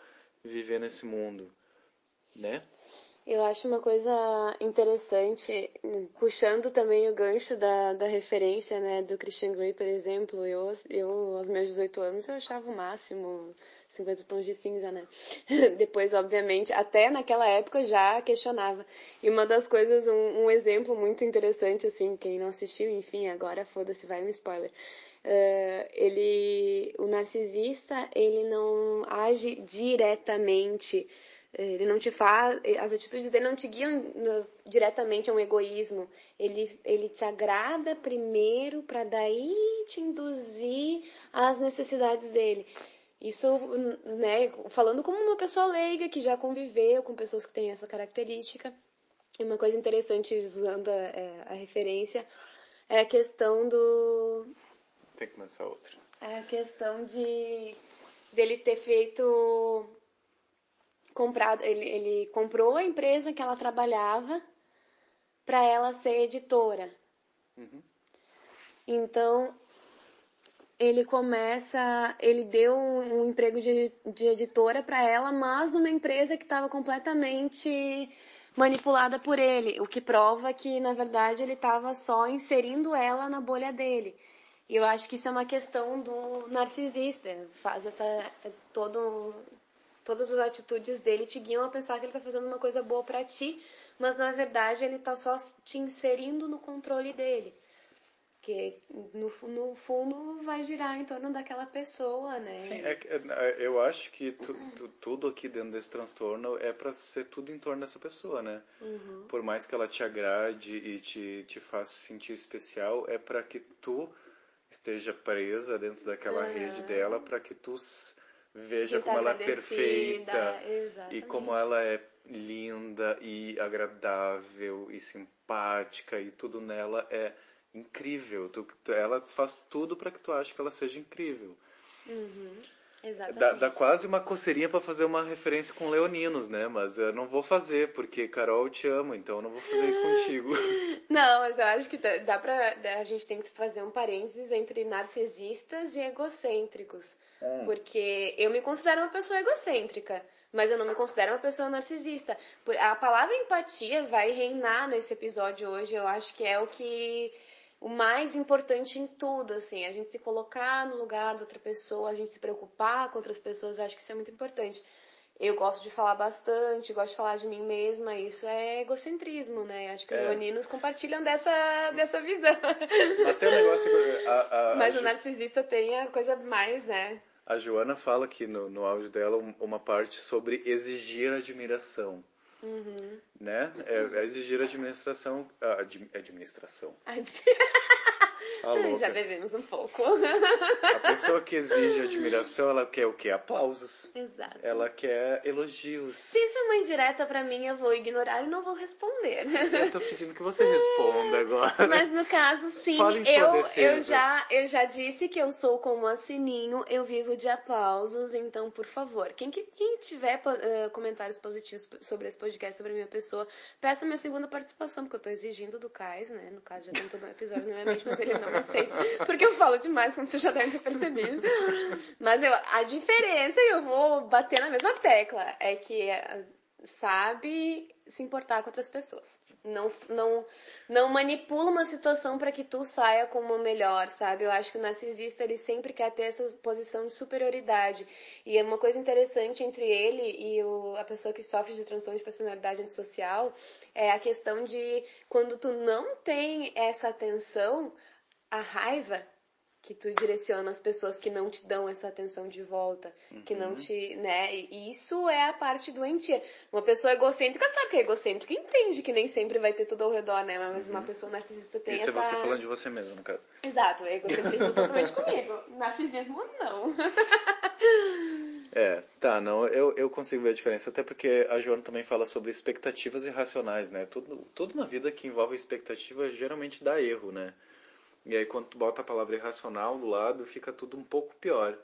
viver nesse mundo, né? Eu acho uma coisa interessante, puxando também o gancho da, da referência, né, do Christian Grey, por exemplo, eu, eu, aos meus 18 anos, eu achava o máximo 50 tons de cinza, né? (laughs) Depois, obviamente, até naquela época já questionava. E uma das coisas, um, um exemplo muito interessante, assim, quem não assistiu, enfim, agora foda-se, vai um spoiler. Uh, ele, o narcisista, ele não age diretamente ele não te faz, as atitudes dele não te guiam diretamente a um egoísmo. Ele, ele te agrada primeiro para daí te induzir às necessidades dele. Isso, né, falando como uma pessoa leiga que já conviveu com pessoas que têm essa característica. E uma coisa interessante, usando a, é, a referência, é a questão do. Tem que começar outra. É a questão de dele ter feito comprado, ele, ele comprou a empresa que ela trabalhava para ela ser editora. Uhum. Então, ele começa, ele deu um, emprego de, de editora para ela, mas numa empresa que estava completamente manipulada por ele, o que prova que na verdade ele estava só inserindo ela na bolha dele. E eu acho que isso é uma questão do narcisista, faz essa todo todas as atitudes dele te guiam a pensar que ele está fazendo uma coisa boa para ti, mas na verdade ele está só te inserindo no controle dele. Que no, no fundo vai girar em torno daquela pessoa, né? Sim, é, é, eu acho que tu, tu, tudo aqui dentro desse transtorno é para ser tudo em torno dessa pessoa, né? Uhum. Por mais que ela te agrade e te, te faça sentir especial, é para que tu esteja presa dentro daquela uhum. rede dela, para que tu veja como ela é perfeita Exatamente. e como ela é linda e agradável e simpática e tudo nela é incrível. Tu, ela faz tudo para que tu ache que ela seja incrível. Uhum. Exatamente. Dá, dá quase uma coceirinha para fazer uma referência com leoninos, né? Mas eu não vou fazer, porque Carol, eu te amo, então eu não vou fazer isso contigo. (laughs) Não, mas eu acho que dá dá pra. A gente tem que fazer um parênteses entre narcisistas e egocêntricos. Porque eu me considero uma pessoa egocêntrica, mas eu não me considero uma pessoa narcisista. A palavra empatia vai reinar nesse episódio hoje. Eu acho que é o que. O mais importante em tudo, assim, a gente se colocar no lugar da outra pessoa, a gente se preocupar com outras pessoas, eu acho que isso é muito importante. Eu gosto de falar bastante, gosto de falar de mim mesma, isso é egocentrismo, né? Acho que os É. leoninos compartilham dessa, dessa visão. Até o negócio a, a, a, Mas o Jo- narcisista tem a coisa mais, né? a Joana fala aqui no, no áudio dela um- uma parte sobre exigir admiração. Uhum. Né? É, é exigir administração. a admi- administração. Ai, (laughs) (laughs) A louca. Já bebemos um pouco. A pessoa que exige admiração, ela quer o quê? Aplausos. Exato. Ela quer elogios. Se isso é uma indireta pra mim, eu vou ignorar e não vou responder. Eu tô pedindo que você responda agora. Mas no caso, sim, Fale em sua eu, eu, já, eu já disse que eu sou como a Sininho, eu vivo de aplausos, então, por favor, quem, que- quem tiver eh, comentários positivos sobre esse podcast, sobre a minha pessoa, peça minha segunda participação, porque eu tô exigindo do Cais, né? No caso, já tem todo um episódio na minha mente, mas ele não porque eu falo demais, como você já deve ter percebido. Mas eu, a diferença, e eu vou bater na mesma tecla, é que eh, sabe se importar com outras pessoas. Não, não, não manipula uma situação para que tu saia como melhor, sabe? Eu acho que o narcisista ele sempre quer ter essa posição de superioridade. E é uma coisa interessante entre ele e o, a pessoa que sofre de transtorno de personalidade antissocial é a questão de quando tu não tem essa atenção, a raiva que tu direciona as pessoas que não te dão essa atenção de volta, que não te, né? E isso é a parte doentia. Uma pessoa egocêntrica sabe que é egocêntrica, entende que nem sempre vai ter tudo ao redor, né? Mas uma pessoa narcisista tem Isso é essa você falando de você mesmo, no caso. Exato, é egocentrismo (laughs) totalmente comigo. Narcisismo não. (laughs) É, tá, não, eu, eu consigo ver a diferença, até porque a Joana também fala sobre expectativas irracionais, né? Tudo, tudo na vida que envolve expectativa geralmente dá erro, né? E aí quando tu bota a palavra irracional do lado, fica tudo um pouco pior.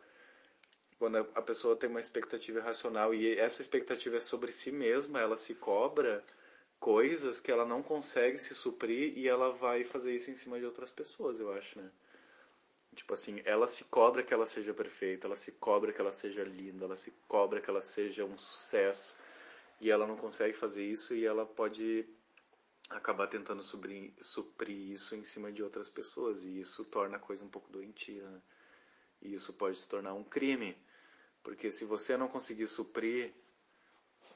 Quando a, pessoa tem uma expectativa irracional e essa expectativa é sobre si mesma, ela se cobra coisas que ela não consegue se suprir e ela vai fazer isso em cima de outras pessoas, eu acho, né? Tipo assim, ela se cobra que ela seja perfeita, ela se cobra que ela seja linda, ela se cobra que ela seja um sucesso. E ela não consegue fazer isso e ela pode acabar tentando suprir, suprir isso em cima de outras pessoas. E isso torna a coisa um pouco doentia. Né? E isso pode se tornar um crime. Porque se você não conseguir suprir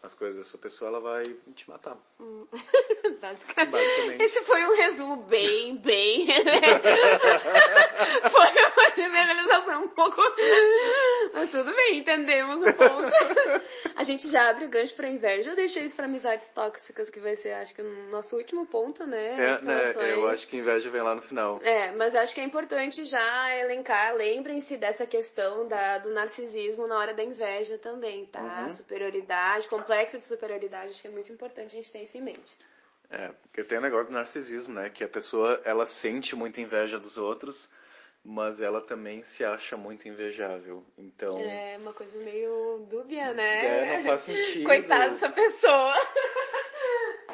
as coisas dessa pessoa, ela vai te matar. (laughs) Basicamente. Basicamente. Esse foi um resumo bem, bem. (laughs) foi generalização um pouco. Mas tudo bem, entendemos o ponto. (laughs) A gente já abre o gancho pra inveja. Eu deixei isso pra amizades tóxicas, que vai ser, acho que, o nosso último ponto, né? É, né, eu acho que inveja vem lá no final. É, mas eu acho que é importante já elencar, lembrem-se dessa questão da, do narcisismo na hora da inveja também, tá? Uhum. Superioridade, complexo de superioridade, acho que é muito importante a gente ter isso em mente. É, porque tem o negócio do narcisismo, né? Que a pessoa, ela sente muita inveja dos outros, mas ela também se acha muito invejável. Então, É uma coisa meio dúbia, né? É, não faz (laughs) sentido. Coitada dessa pessoa.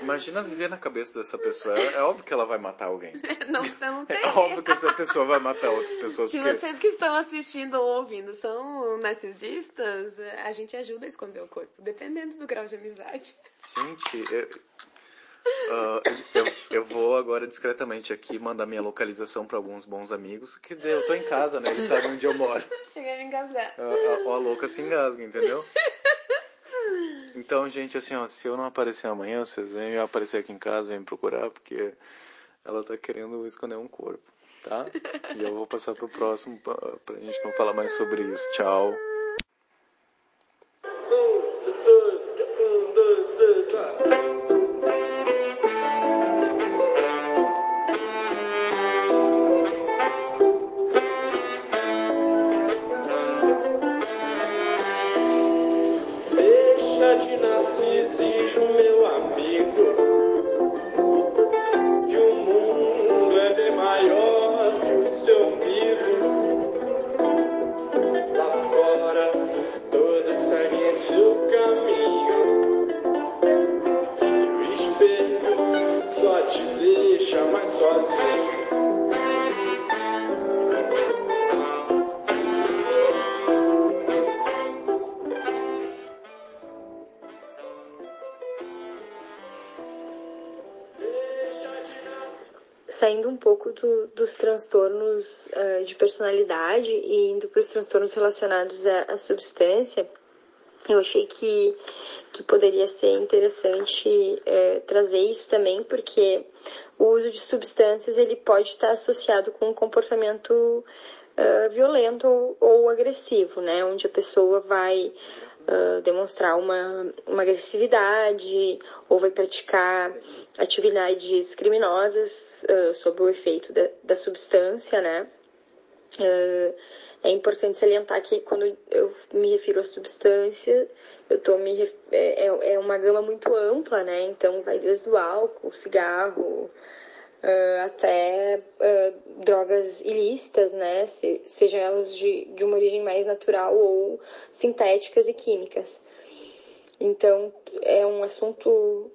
imagina viver na cabeça dessa pessoa. É, é óbvio que ela vai matar alguém. (laughs) Não, não tem. É óbvio que essa pessoa vai matar outras pessoas. Se porque... vocês que estão assistindo ou ouvindo são narcisistas, a gente ajuda a esconder o corpo, dependendo do grau de amizade. Gente, eu, ah, eu, eu vou agora discretamente aqui mandar minha localização para alguns bons amigos. Quer dizer, eu tô em casa, né? Eles sabem onde eu moro. Cheguei a me engasgar. A, a, a louca se engasga, entendeu? Então, gente, assim, ó, se eu não aparecer amanhã, vocês vêm aparecer aqui em casa, vêm me procurar, porque ela tá querendo esconder um corpo, tá? E eu vou passar pro próximo pra, pra gente não falar mais sobre isso. Tchau. Do, dos transtornos uh, de personalidade e indo para os transtornos relacionados à, à, substância, eu achei que, que poderia ser interessante uh, trazer isso também, porque o uso de substâncias ele pode estar associado com um comportamento uh, violento ou, ou, agressivo, né? Onde a pessoa vai demonstrar uma, uma agressividade ou vai praticar atividades criminosas uh, sob o efeito da, da substância, né? Uh, é importante salientar que quando eu me refiro à substância, eu tô me é, é, é uma gama muito ampla, né? Então vai desde o álcool, cigarro, uh, até uh, drogas ilícitas, né? Se, sejam elas de, de uma origem mais natural ou sintéticas e químicas. Então é um assunto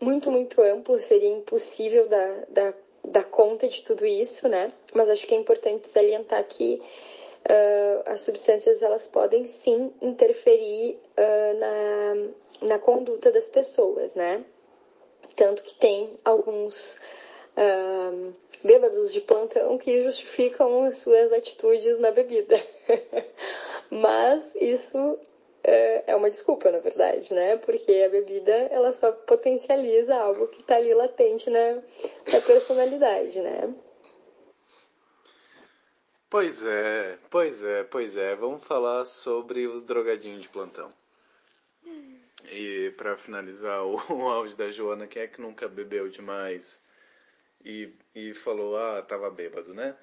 muito, muito amplo, seria impossível da, da dar conta de tudo isso, né? Mas acho que é importante salientar que uh, as substâncias elas podem sim interferir uh, na, na conduta das pessoas, né? Tanto que tem alguns uh, bêbados de plantão que justificam as suas atitudes na bebida. (laughs) Mas isso é, é uma desculpa, na verdade, né? Porque a bebida, ela só potencializa algo que está ali latente na, na personalidade, né? Pois é, pois é, pois é. Vamos falar sobre os drogadinhos de plantão. E para finalizar o, (laughs) o áudio da Joana, quem é que nunca bebeu demais e, e falou, ah, tava bêbado, né?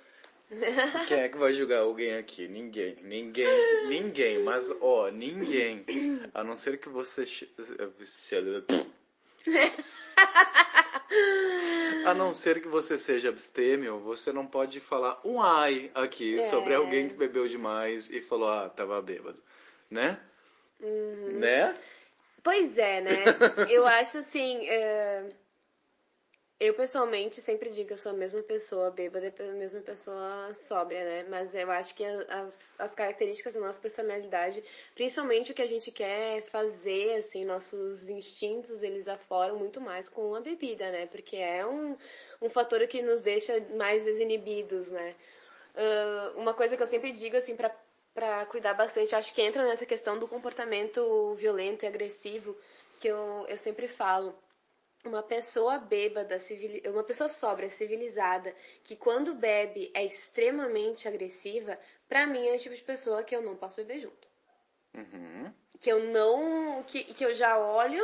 (laughs) Quem é que vai julgar alguém aqui? Ninguém. Ninguém. Ninguém. Mas, ó, ninguém. A não ser que você. A não ser que você seja abstêmio, você não pode falar um ai aqui é. sobre alguém que bebeu demais e falou, ah, tava bêbado. Né? Uhum. Né? Pois é, né? Eu acho assim. Uh eu, pessoalmente, sempre digo que eu sou a mesma pessoa bêbada e a mesma pessoa sóbria, né? Mas eu acho que as, as características da nossa personalidade, principalmente o que a gente quer fazer, assim, nossos instintos, eles afloram muito mais com a bebida, né? Porque é um, um fator que nos deixa mais desinibidos, né? Uh, uma coisa que eu sempre digo, assim, pra, pra cuidar bastante, acho que entra nessa questão do comportamento violento e agressivo, que eu, eu sempre falo uma pessoa bêbada, civil... uma pessoa sóbria, civilizada, que quando bebe é extremamente agressiva, pra mim é o tipo de pessoa que eu não posso beber junto. Uhum. Que eu não. Que, que eu já olho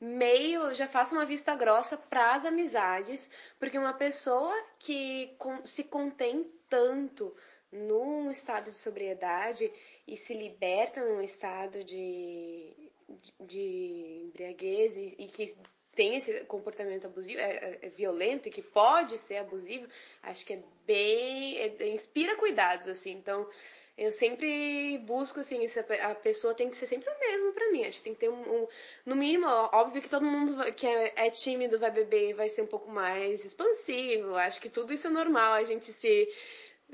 meio. Já faço uma vista grossa pras amizades, porque uma pessoa que se contém tanto num estado de sobriedade e se liberta num estado de, de, de embriaguez e, e que tem esse comportamento abusivo, é, é, é, violento e que pode ser abusivo, acho que é bem. É, é inspira cuidados, assim. Então, eu sempre busco, assim, a pessoa tem que ser sempre o mesmo para mim. Acho que tem que ter um, um, No mínimo, óbvio que todo mundo que é, é tímido vai beber vai ser um pouco mais expansivo. Acho que tudo isso é normal, a gente se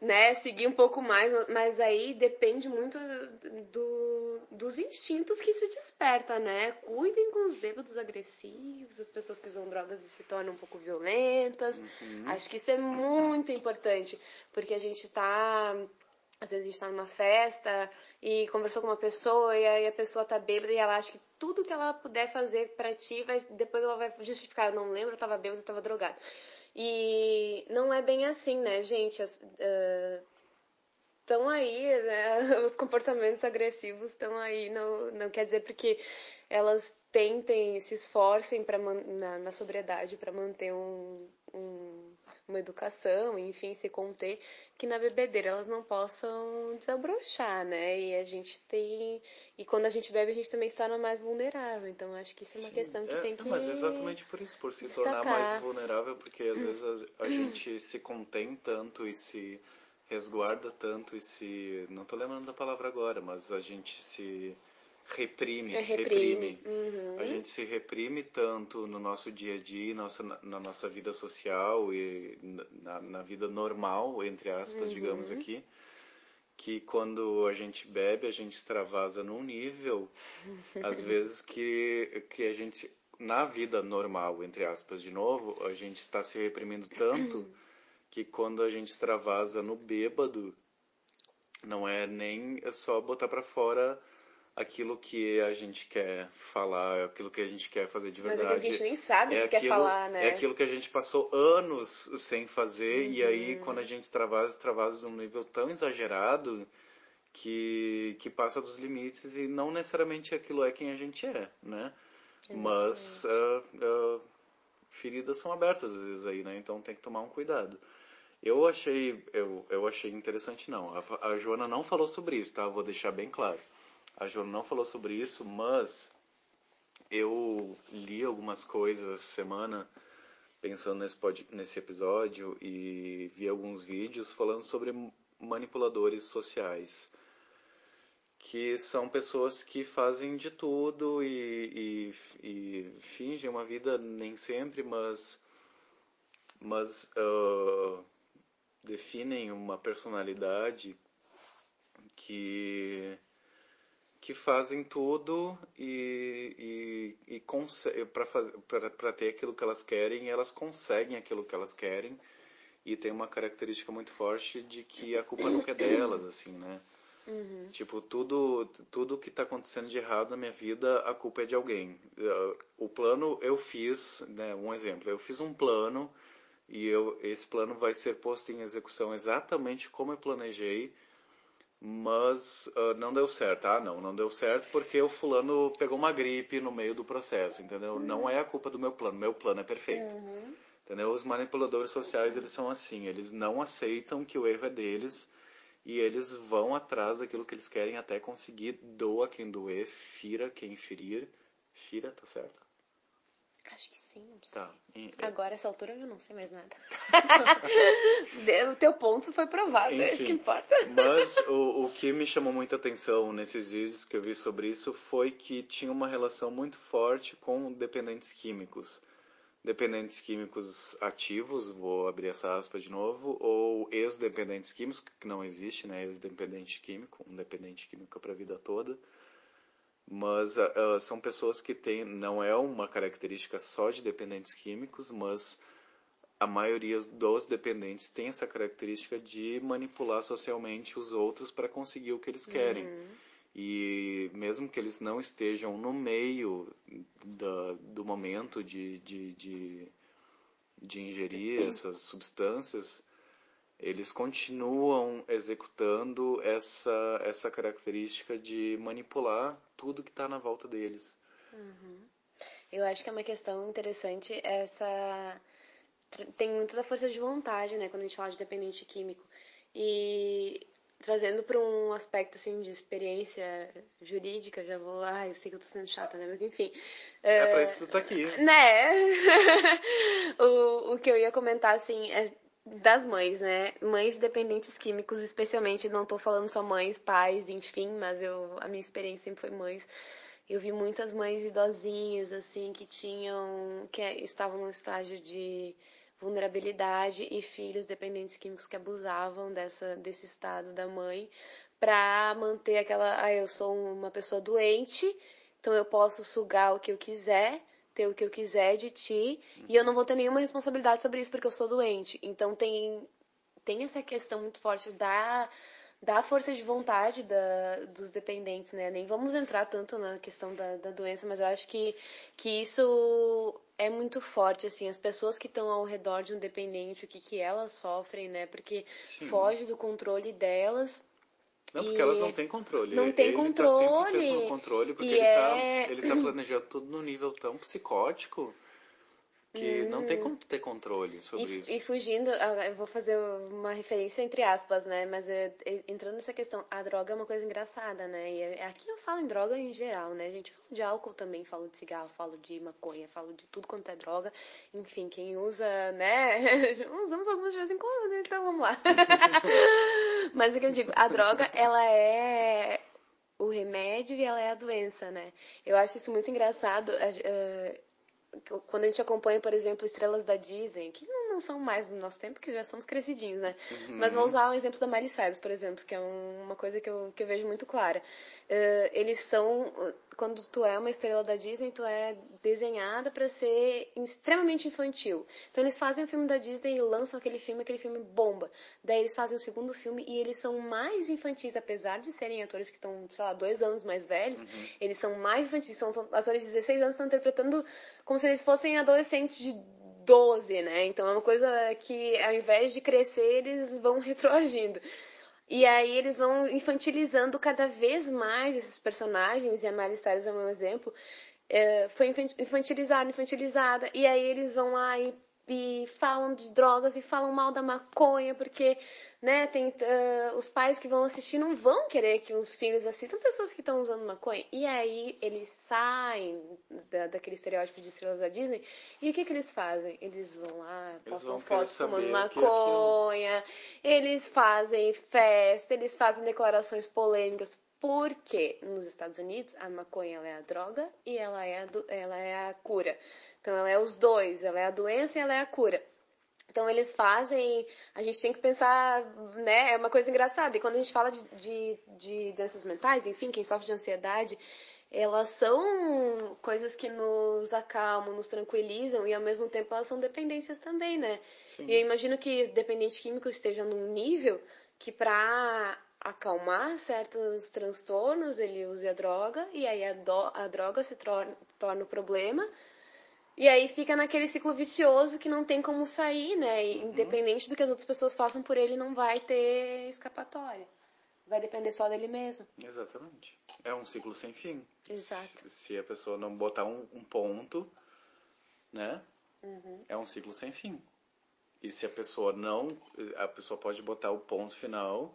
né, seguir um pouco mais, mas aí depende muito do, dos instintos que se desperta, né? Cuidem com os bêbados agressivos, as pessoas que usam drogas e se tornam um pouco violentas. Uhum. Acho que isso é muito importante, porque a gente tá. Às vezes a gente tá numa festa e conversou com uma pessoa e aí a pessoa tá bêbada e ela acha que tudo que ela puder fazer para ti, vai, depois ela vai justificar. Eu não lembro, eu tava bêbada, eu tava drogada. E não é bem assim, né, gente? Estão uh, aí, né? (laughs) Os comportamentos agressivos estão aí. Não, não quer dizer porque elas tentem, se esforcem pra, na, na sobriedade para manter um, um, uma educação, enfim, se conter, que na bebedeira elas não possam desabrochar, né? E a gente tem. E quando a gente bebe, a gente também se torna mais vulnerável. Então acho que isso é uma Sim. questão que é, tem que. Mas exatamente por isso, por se destacar. tornar mais vulnerável, porque às vezes a, a gente se contém tanto e se resguarda tanto e se. Não tô lembrando da palavra agora, mas a gente se reprime, é reprime. reprime. Uhum. A gente se reprime tanto no nosso dia a dia, nossa, na nossa vida social e na, na vida normal, entre aspas, uhum. digamos aqui, que quando a gente bebe, a gente extravasa num nível, às (laughs) vezes que, que a gente, na vida normal, entre aspas, de novo, a gente está se reprimindo tanto (coughs) que quando a gente extravasa no bêbado, não é nem só botar para fora aquilo que a gente quer falar, aquilo que a gente quer fazer de Mas verdade. é que a gente nem sabe é o que aquilo, quer falar, né? É aquilo que a gente passou anos sem fazer e aí Uhum. quando a gente extravasa, extravasa de um nível tão exagerado que, que passa dos limites e não necessariamente aquilo é quem a gente é, né? Mas ah, ah, feridas são abertas às vezes aí, né? Então tem que tomar um cuidado. Eu achei, eu, eu achei interessante não. A, a Joana não falou sobre isso, tá? Vou deixar bem claro. A Joana não falou sobre isso, mas eu li algumas coisas essa semana pensando nesse, pod, nesse episódio e vi alguns vídeos falando sobre manipuladores sociais que são pessoas que fazem de tudo e, e, e fingem uma vida nem sempre, mas mas ah, definem uma personalidade que que fazem tudo e, e, e para ter aquilo que elas querem, elas conseguem aquilo que elas querem e tem uma característica muito forte de que a culpa nunca é delas, assim, né? Uhum. Tipo, tudo, tudo que está acontecendo de errado na minha vida, a culpa é de alguém. O plano eu fiz, né, um exemplo, eu fiz um plano e eu, esse plano vai ser posto em execução exatamente como eu planejei, mas uh, não deu certo. Ah, não, não deu certo porque o fulano pegou uma gripe no meio do processo, entendeu? Não é a culpa do meu plano, meu plano é perfeito. Uhum. Entendeu? Os manipuladores sociais, eles são assim, eles não aceitam que o erro é deles e eles vão atrás daquilo que eles querem até conseguir, doa quem doer, fira quem ferir. Fira, tá certo? Acho que sim, não sei. Tá. E- Agora, essa altura, eu não sei mais nada. (laughs) o teu ponto foi provado, é isso que Enfim. importa. Mas o, o (laughs) que me chamou muita atenção nesses vídeos que eu vi sobre isso foi que tinha uma relação muito forte com dependentes químicos. Dependentes químicos ativos, vou abrir essa aspa de novo, ou ex-dependentes químicos, que não existe, né? Ex-dependente químico, um dependente químico para a vida toda. Mas ah, são pessoas que têm, não é uma característica só de dependentes químicos, mas a maioria dos dependentes tem essa característica de manipular socialmente os outros para conseguir o que eles querem. E mesmo que eles não estejam no meio da, do momento de, de, de, de ingerir essas substâncias, eles continuam executando essa, essa característica de manipular tudo que está na volta deles. Eu acho que é uma questão interessante essa. Tem muito da força de vontade, né, quando a gente fala de dependente químico. E trazendo para um aspecto assim de experiência jurídica, já vou. Ai, eu sei que eu tô sendo chata, né? Mas enfim. É, para isso que tu tá aqui. Né? (laughs) o, o que eu ia comentar, assim, é das mães, né? Mães de dependentes químicos, especialmente, não tô falando só mães, pais, enfim, mas eu, a minha experiência sempre foi mães. Eu vi muitas mães idosinhas, assim, que tinham, que estavam num estágio de vulnerabilidade e filhos dependentes químicos que abusavam dessa, desse estado da mãe pra manter aquela, ah, eu sou uma pessoa doente, então eu posso sugar o que eu quiser, ter o que eu quiser de ti, e eu não vou ter nenhuma responsabilidade sobre isso porque eu sou doente. Então tem, tem essa questão muito forte da, da força de vontade da, dos dependentes, né? Nem vamos entrar tanto na questão da, da doença, mas eu acho que, que isso é muito forte, assim, as pessoas que estão ao redor de um dependente, o que, que elas sofrem, né? Porque Sim. foge do controle delas. Não, porque E elas não têm controle. não tem ele controle. Tá 100% no controle porque E ele, é- tá, ele tá planejando tudo num nível tão psicótico que não tem como tu ter controle sobre Hum. E, isso. e fugindo, ah, eu vou fazer uma referência entre aspas, né? Mas é, entrando nessa questão, a droga é uma coisa engraçada, né? E é- aqui eu falo em droga em geral, né? A gente fala de álcool também, falo de cigarro, falo de maconha, falo de tudo quanto é droga. Enfim, quem usa, né? (laughs) Usamos algumas de vez em quando, né? então vamos lá. (laughs) Mas o que eu digo, a droga, ela é o remédio e ela é a doença, né? Eu acho isso muito engraçado. eh, quando a gente acompanha, por exemplo, estrelas da Disney, que não são mais do nosso tempo, que já somos crescidinhos, né? Uhum. Mas vou usar o exemplo da Miley Cyrus, por exemplo, que é um- uma coisa que eu, que eu vejo muito clara. Eh, eles são, quando tu é uma estrela da Disney, tu é desenhada para ser extremamente infantil. Então eles fazem o filme da Disney e lançam aquele filme, aquele filme bomba. Daí eles fazem o segundo filme e eles são mais infantis, apesar de serem atores que estão, sei lá, dois anos mais velhos, eles são mais infantis, são atores de 16 anos, estão interpretando como se eles fossem adolescentes de 12, né? Então é uma coisa que ao invés de crescer, eles vão (laughs) retroagindo. E aí eles vão infantilizando cada vez mais esses personagens, e a Miley Cyrus é um exemplo, é, foi infan- infantilizada, infantilizada, e aí eles vão lá e, e falam de drogas e falam mal da maconha, porque né, tem, ah, os pais que vão assistir não vão querer que os filhos assistam pessoas que estão usando maconha. E aí eles saem da, daquele estereótipo de estrelas da Disney, e o que, que eles fazem? Eles vão lá, Eles postam fotos fumando que é maconha, eles fazem festa, eles fazem declarações polêmicas. Porque nos Estados Unidos a maconha é a droga e ela é a, do- ela é a cura. Então ela é os dois, ela é a doença e ela é a cura. Então eles fazem, a gente tem que pensar, né? É uma coisa engraçada. E quando a gente fala de, de, de doenças mentais, enfim, quem sofre de ansiedade, elas são coisas que nos acalmam, nos tranquilizam e ao mesmo tempo elas são dependências também, né? Sim. E eu imagino que dependente químico esteja num nível que para acalmar certos transtornos ele use a droga e aí a, do- a droga se torna, torna o problema e aí fica naquele ciclo vicioso que não tem como sair, né? E independente do que as outras pessoas façam por ele, não vai ter escapatória. Vai depender só dele mesmo. Exatamente. É um ciclo sem fim. Exato. Se, se a pessoa não botar um, um ponto, né? Uhum. É um ciclo sem fim. E se a pessoa não. A pessoa pode botar o ponto final.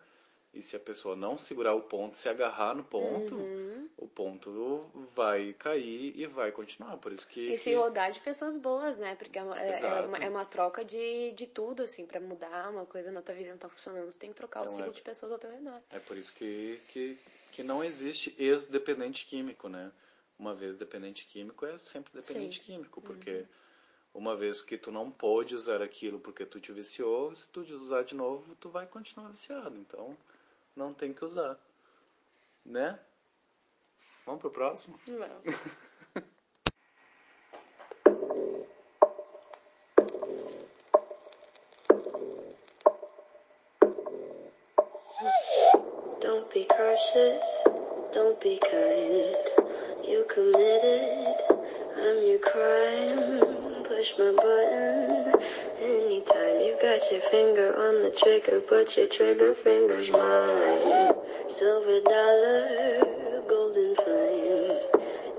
E se a pessoa não segurar o ponto, se agarrar no ponto, Uhum. o ponto vai cair e vai continuar. Por isso que. E se que- rodar de pessoas boas, né? Porque é uma, é- é uma, é uma troca de, de tudo, assim, pra mudar uma coisa na tua vida não tá funcionando. Tu tem que trocar o Então, ciclo é- de pessoas ao teu redor. É por isso que, que, que não existe ex-dependente químico, né? Uma vez dependente químico é sempre dependente Sim. químico, porque uma vez que tu não pode usar aquilo porque tu te viciou, se tu usar de novo, tu vai continuar viciado. Então, não tem que usar. Né? Vamos pro próximo? Não. (laughs) Don't be cautious, don't be kind. You committed, I'm your crime. Push my button anytime. You got your finger on the trigger, but your trigger finger's mine. Silver dollar, golden flame.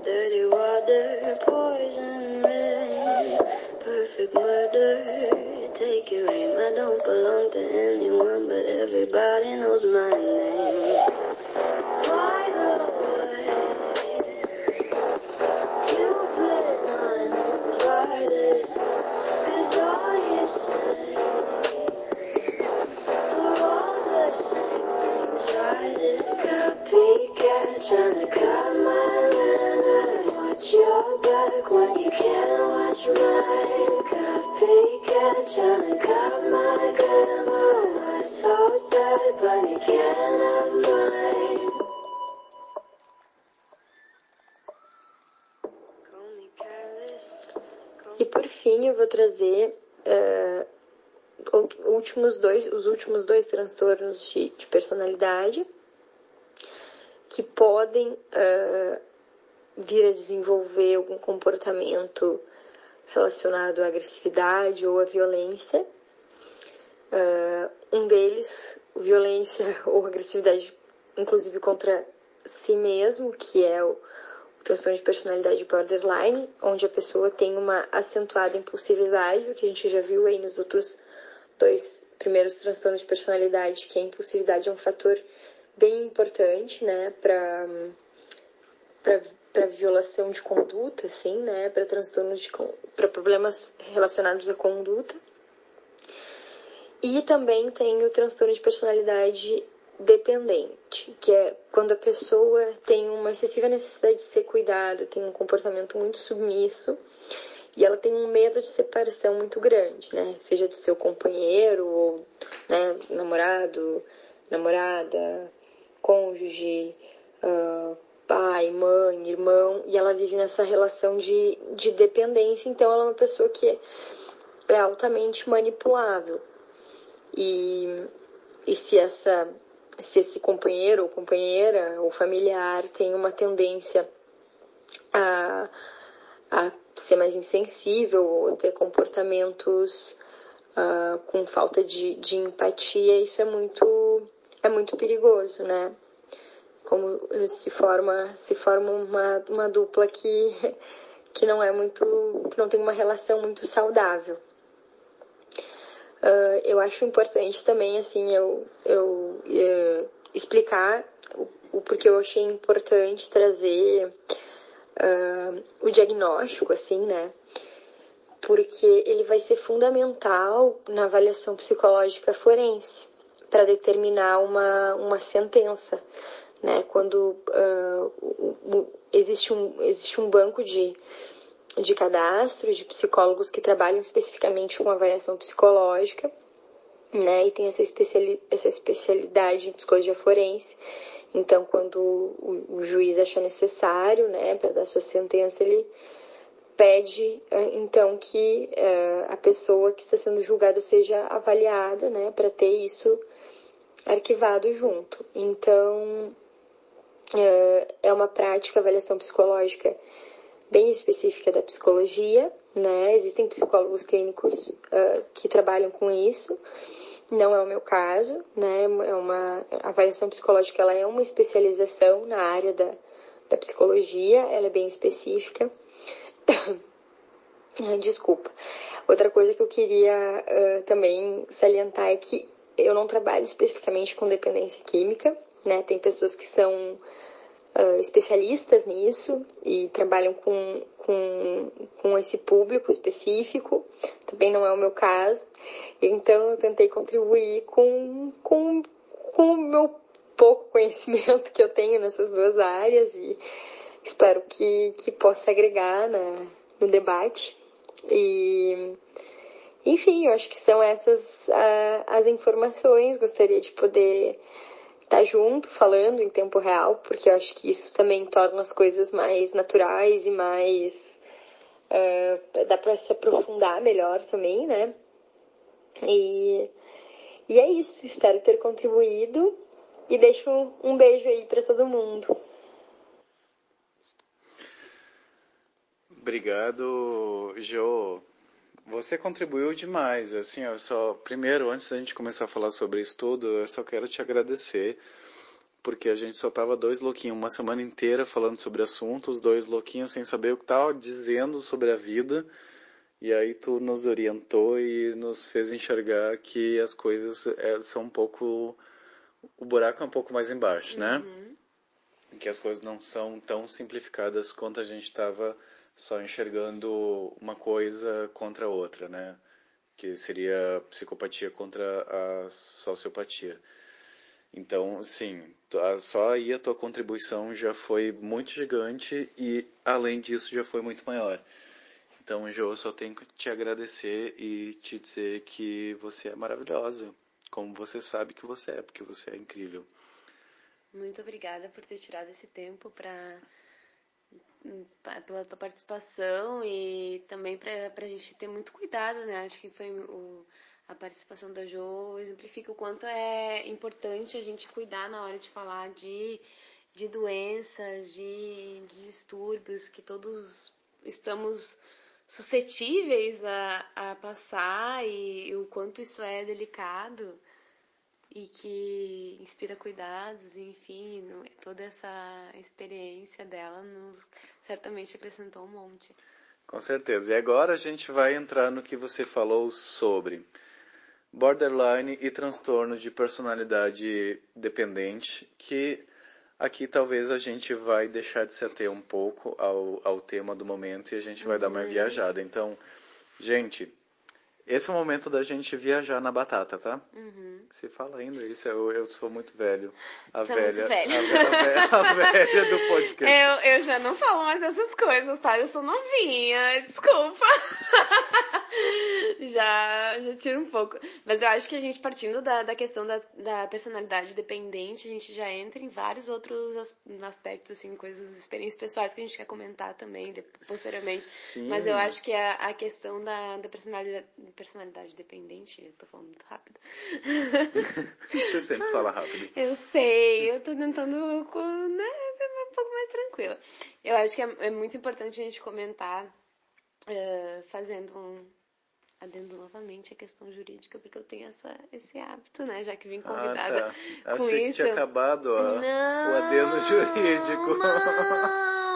Dirty water, poison rain. Perfect murder, take your aim. I don't belong to anyone, but everybody knows my name. E por fim, eu vou trazer o- últimos dois, os últimos dois transtornos de, de personalidade podem eh, vir a desenvolver algum comportamento relacionado à agressividade ou à violência. Eh, um deles, violência (laughs) ou agressividade, inclusive contra si mesmo, que é o, o transtorno de personalidade borderline, onde a pessoa tem uma acentuada impulsividade, o que a gente já viu aí nos outros dois primeiros transtornos de personalidade, que a impulsividade é um fator bem importante, né, para para violação de conduta, assim, né, para transtornos de para problemas relacionados à conduta. E também tem o transtorno de personalidade dependente, que é quando a pessoa tem uma excessiva necessidade de ser cuidada, tem um comportamento muito submisso e ela tem um medo de separação muito grande, né? Seja do seu companheiro ou né, namorado, namorada, cônjuge, uh, pai, mãe, irmão, e ela vive nessa relação de, de dependência, então ela é uma pessoa que é altamente manipulável. E, e se essa se esse companheiro ou companheira ou familiar tem uma tendência a, a ser mais insensível ou ter comportamentos uh, com falta de, de empatia, isso é muito, é muito perigoso, né? Como se forma, se forma uma, uma dupla que, (laughs) que não é muito, que não tem uma relação muito saudável. Uh, eu acho importante também, assim, eu, eu uh, explicar o, o porquê eu achei importante trazer uh, o diagnóstico, assim, né? Porque ele vai ser fundamental na avaliação psicológica forense para determinar uma, uma sentença, né? Quando uh, existe, um, existe um banco de, de cadastro de psicólogos que trabalham especificamente com avaliação psicológica, né? E tem essa, especiali essa especialidade em psicologia forense. Então, quando o, o juiz acha necessário, né, para dar sua sentença, ele pede eh, então que uh, a pessoa que está sendo julgada seja avaliada, né, para ter isso arquivado junto. Então, uh, é uma prática, avaliação psicológica bem específica da psicologia, né? Existem psicólogos clínicos uh, que trabalham com isso. Não é o meu caso, né? É uma a avaliação psicológica, ela é uma especialização na área da, da psicologia, ela é bem específica. (coughs) Desculpa. Outra coisa que eu queria uh, também salientar é que eu não trabalho especificamente com dependência química, né? Tem pessoas que são uh, especialistas nisso e trabalham com, com, com esse público específico. Também não é o meu caso. Então eu tentei contribuir com, com, com o meu pouco conhecimento que eu tenho nessas duas áreas e espero que, que possa agregar na, no debate. E, enfim, eu acho que são essas uh, as informações. Gostaria de poder estar junto, falando em tempo real, porque eu acho que isso também torna as coisas mais naturais e mais. Uh, dá para se aprofundar melhor também, né? E, e é isso. Espero ter contribuído e deixo um beijo aí para todo mundo. Obrigado, Jo. Você contribuiu demais. Assim, eu só primeiro, antes da gente começar a falar sobre isso tudo, eu só quero te agradecer porque a gente só tava dois louquinhos uma semana inteira falando sobre assuntos, dois louquinhos sem saber o que tava dizendo sobre a vida. E aí tu nos orientou e nos fez enxergar que as coisas é, são um pouco. O buraco é um pouco mais embaixo, né? Uhum. Que as coisas não são tão simplificadas quanto a gente estava só enxergando uma coisa contra a outra, né? Que seria psicopatia contra a sociopatia. Então, sim, só aí a tua contribuição já foi muito gigante e, além disso, já foi muito maior. Então, Jo, eu só tenho que te agradecer e te dizer que você é maravilhosa, como você sabe que você é, porque você é incrível. Muito obrigada por ter tirado esse tempo para pela tua participação e também para a gente ter muito cuidado, né? Acho que foi o, a participação da Jo exemplifica o quanto é importante a gente cuidar na hora de falar de, de doenças, de, de distúrbios que todos estamos suscetíveis a, a passar e, e, o quanto isso é delicado e que inspira cuidados, enfim, toda essa experiência dela nos certamente acrescentou um monte. Com certeza. E agora a gente vai entrar no que você falou sobre borderline e transtorno de personalidade dependente, que Aqui talvez a gente vai deixar de se ater um pouco ao, ao tema do momento e a gente vai dar uma viajada. Então, gente, Esse é o momento da gente viajar na batata, tá? Uhum. Se fala ainda isso, eu, eu sou muito velho. A velha, muito velho. A, a ve- a (laughs) velha do podcast. Eu, eu já não falo mais dessas coisas, tá? Eu sou novinha, desculpa. (laughs) já, já tiro um pouco. Mas eu acho que a gente, partindo da, da questão da, da personalidade dependente, a gente já entra em vários outros as- aspectos, assim, coisas, experiências pessoais que a gente quer comentar também posteriormente. Sim. Mas eu acho que a, a questão da, da personalidade, personalidade dependente, eu tô falando muito rápido. (laughs) Você sempre fala rápido. Eu sei, eu tô tentando né, ser um pouco mais tranquila. Eu acho que é, é muito importante a gente comentar, eh, fazendo um adendo novamente a questão jurídica, porque eu tenho essa, esse hábito, né? Já que vim convidada ah, tá. com Achei que isso. tinha acabado ó, Não, o adendo jurídico. Não.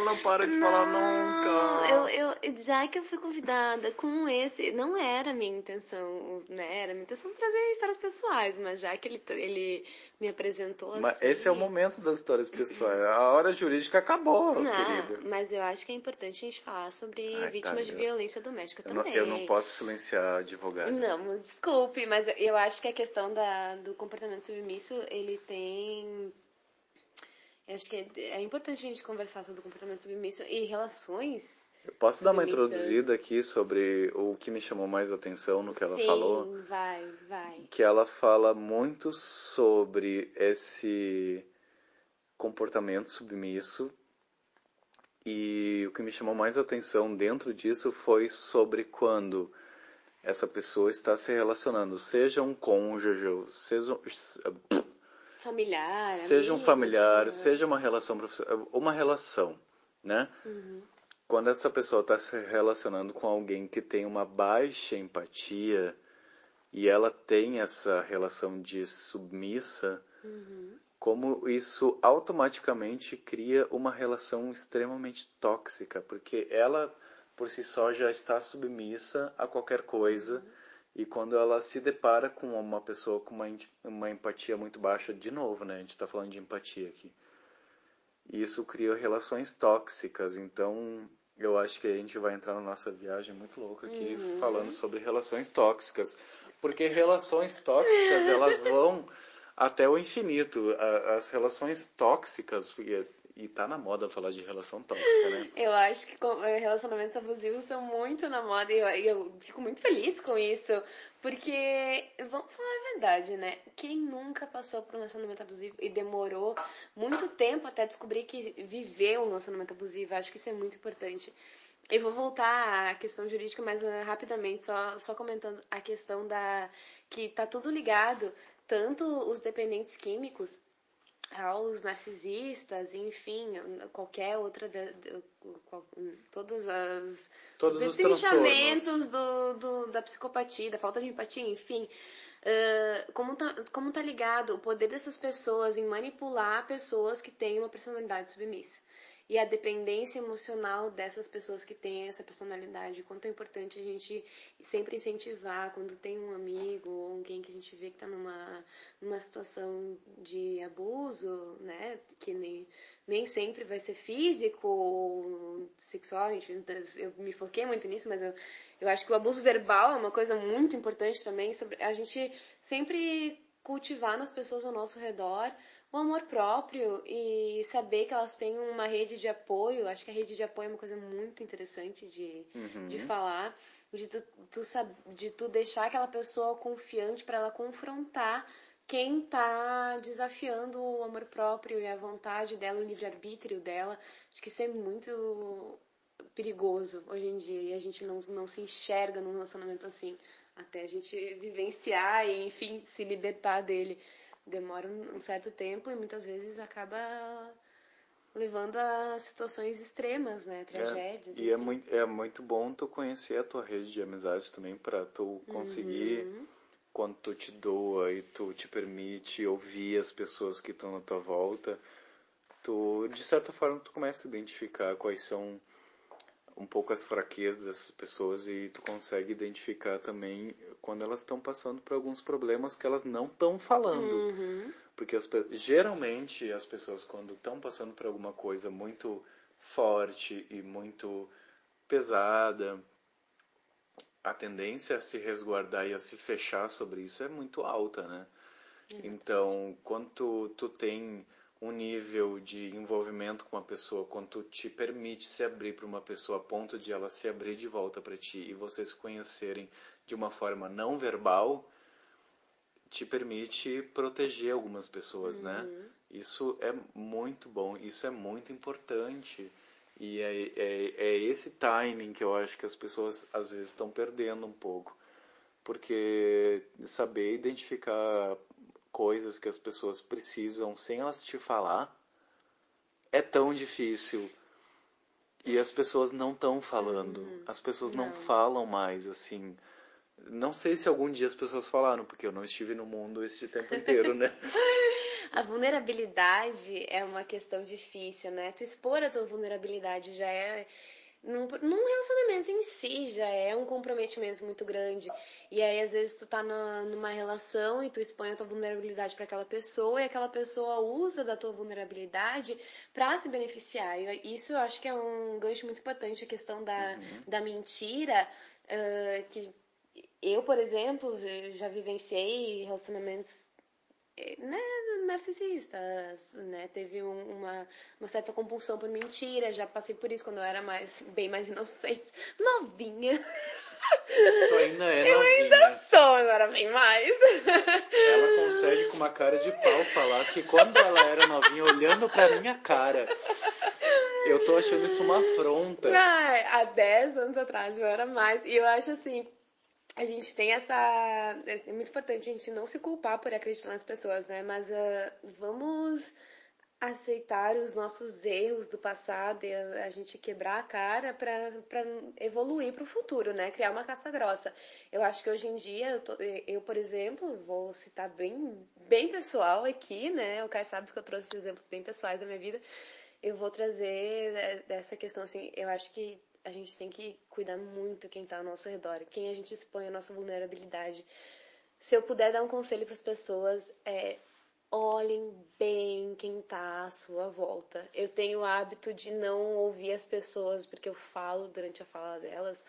Ela não para de falar nunca. Eu, eu, já que eu fui convidada com esse, não era a minha intenção, né? Era a minha intenção trazer histórias pessoais, mas já que ele, ele me apresentou Mas assim, esse é o momento das histórias pessoais. A hora jurídica acabou, Não, querida. mas eu acho que é importante a gente falar sobre Ai, vítimas de tá, eu- violência doméstica Eu não, também. eu não posso silenciar a advogada. Não, desculpe, mas eu acho que a questão da, do comportamento submisso, ele tem. Eu acho que é, é importante a gente conversar sobre o comportamento submisso e relações. Eu posso dar uma Submissas. introduzida aqui sobre o que me chamou mais atenção no que ela Sim, falou? vai, vai. que ela fala muito sobre esse comportamento submisso e o que me chamou mais atenção dentro disso foi sobre quando essa pessoa está se relacionando, seja um cônjuge, seja, Familiar. seja um familiar, né? seja uma relação profissional, uma relação, né? Uhum. Quando essa pessoa está se relacionando com alguém que tem uma baixa empatia e ela tem essa relação de submissa, Uhum. como isso automaticamente cria uma relação extremamente tóxica, porque ela por si só já está submissa a qualquer coisa e quando ela se depara com uma pessoa com uma, uma empatia muito baixa, de novo, né? A gente está falando de empatia aqui. Isso cria relações tóxicas, então eu acho que a gente vai entrar na nossa viagem muito louca aqui falando sobre relações tóxicas, porque relações tóxicas elas (laughs) vão até o infinito. As relações tóxicas e, tá na moda falar de relação tóxica, né? (laughs) Eu acho que eh, relacionamentos abusivos são muito na moda e eu, eu fico muito feliz com isso. Porque, vamos falar a verdade, né? Quem nunca passou por um relacionamento abusivo e demorou muito tempo até descobrir que viveu um relacionamento abusivo? Acho que isso é muito importante. Eu vou voltar à questão jurídica mais eh, rapidamente, só, só comentando a questão da. que tá tudo ligado, tanto os dependentes químicos aos narcisistas, enfim, qualquer outra, de- de- qual- todas as Todos os destrinchamentos do, do- da psicopatia, da falta de empatia, enfim, ah, como, tá, como tá ligado o poder dessas pessoas em manipular pessoas que têm uma personalidade submissa. E a dependência emocional dessas pessoas que têm essa personalidade. Quanto é importante a gente sempre incentivar quando tem um amigo ou alguém que a gente vê que está numa, numa situação de abuso, né? Que nem, nem sempre vai ser físico ou sexual. Gente, eu me foquei muito nisso, mas eu, eu acho que o abuso verbal é uma coisa muito importante também. Sobre a gente sempre cultivar nas pessoas ao nosso redor o amor próprio e saber que elas têm uma rede de apoio. Acho que a rede de apoio é uma coisa muito interessante de, Uhum. de falar, de tu, tu de tu deixar aquela pessoa confiante para ela confrontar quem tá desafiando o amor próprio e a vontade dela, o livre-arbítrio dela. Acho que isso é muito perigoso hoje em dia e a gente não, não se enxerga num relacionamento assim. Até a gente vivenciar e, enfim, se libertar dele. Demora um certo tempo e muitas vezes acaba levando a situações extremas, né? Tragédias. E é muito, é muito bom tu conhecer a tua rede de amizades também para tu conseguir Uhum. quando tu te doa e tu te permite ouvir as pessoas que estão na tua volta, tu de certa forma tu começa a identificar quais são um pouco as fraquezas dessas pessoas e tu consegue identificar também quando elas estão passando por alguns problemas que elas não estão falando. Uhum. Porque as geralmente as pessoas quando estão passando por alguma coisa muito forte e muito pesada, a tendência a se resguardar e a se fechar sobre isso é muito alta, né? Então, quando tu, tu tem um nível de envolvimento com uma pessoa, quando tu te permite se abrir para uma pessoa a ponto de ela se abrir de volta para ti e vocês se conhecerem de uma forma não verbal, te permite proteger algumas pessoas, né? Isso é muito bom, isso é muito importante. E é, é, é esse timing que eu acho que as pessoas às vezes estão perdendo um pouco. Porque saber identificar coisas que as pessoas precisam sem elas te falar é tão difícil. E as pessoas não estão falando. As pessoas não. Não. falam mais assim. Não sei se algum dia as pessoas falaram, porque eu não estive no mundo esse tempo inteiro, né? (laughs) A vulnerabilidade é uma questão difícil, né? Tu expor a tua vulnerabilidade já é. Num, num relacionamento em si já é um comprometimento muito grande. E aí, às vezes, tu tá na, numa relação e tu expõe a tua vulnerabilidade para aquela pessoa e aquela pessoa usa da tua vulnerabilidade para se beneficiar. E isso eu acho que é um gancho muito importante, a questão da, da mentira, ah, que eu, por exemplo, já vivenciei relacionamentos né, narcisistas, né? Teve um- uma, uma certa compulsão por mentira, já passei por isso quando eu era mais, bem mais inocente, novinha. Tu ainda é Eu novinha. ainda sou, era bem mais. Ela consegue com uma cara de pau falar que quando ela era novinha, olhando pra minha cara, eu tô achando isso uma afronta. Ai, há 10 anos atrás eu era mais. E eu acho assim, a gente tem essa. É muito importante a gente não se culpar por acreditar nas pessoas, né? Mas ah, vamos aceitar os nossos erros do passado e a, a gente quebrar a cara pra evoluir pro futuro, né? Criar uma casca grossa. Eu acho que hoje em dia, eu, tô- eu, por exemplo, vou citar bem, bem pessoal aqui, né? O Caio sabe que eu trouxe exemplos bem pessoais da minha vida. Eu vou trazer eh, dessa questão, assim, eu acho que a gente tem que cuidar muito quem tá ao nosso redor, quem a gente expõe a nossa vulnerabilidade. Se eu puder dar um conselho para as pessoas, é olhem bem quem tá à sua volta. Eu tenho o hábito de não ouvir as pessoas porque eu falo durante a fala delas.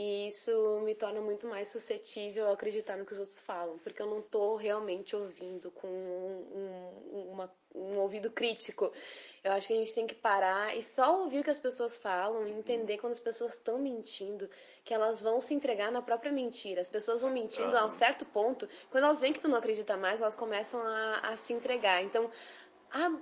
E isso me torna muito mais suscetível a acreditar no que os outros falam, porque eu não tô realmente ouvindo com um, um- uma- um ouvido crítico. Eu acho que a gente tem que parar e só ouvir o que as pessoas falam e entender quando as pessoas estão mentindo, que elas vão se entregar na própria mentira. As pessoas vão mentindo a um certo ponto, quando elas veem que tu não acredita mais, elas começam a, a se entregar. Então, ab-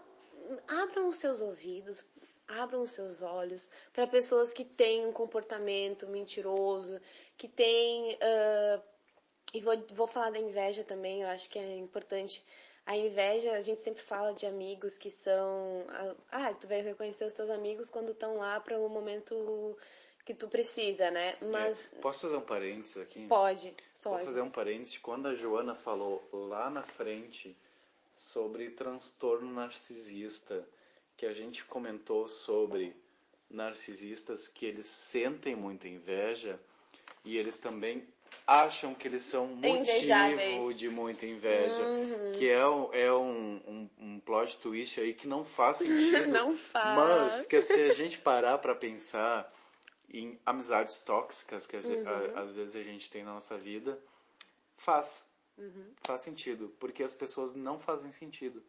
abram os seus ouvidos, abram os seus olhos para pessoas que têm um comportamento mentiroso, que têm. ah, e vou, vou falar da inveja também, eu acho que é importante. A inveja, a gente sempre fala de amigos que são. Ah, tu vai reconhecer os teus amigos quando estão lá para o momento que tu precisa, né? Mas É, posso fazer um parênteses aqui? pode, Vou pode. fazer um parênteses. Quando a Joana falou lá na frente sobre transtorno narcisista, que a gente comentou sobre narcisistas que eles sentem muita inveja e eles também acham que eles são motivo Invejáveis. de muita inveja. Uhum. Que é, um, é um, um, um plot twist aí que não faz (laughs) sentido. Não faz. Mas que se a gente parar para pensar em amizades tóxicas que a Uhum. a- às vezes a gente tem na nossa vida, faz. Uhum. Faz sentido. Porque as pessoas não fazem sentido.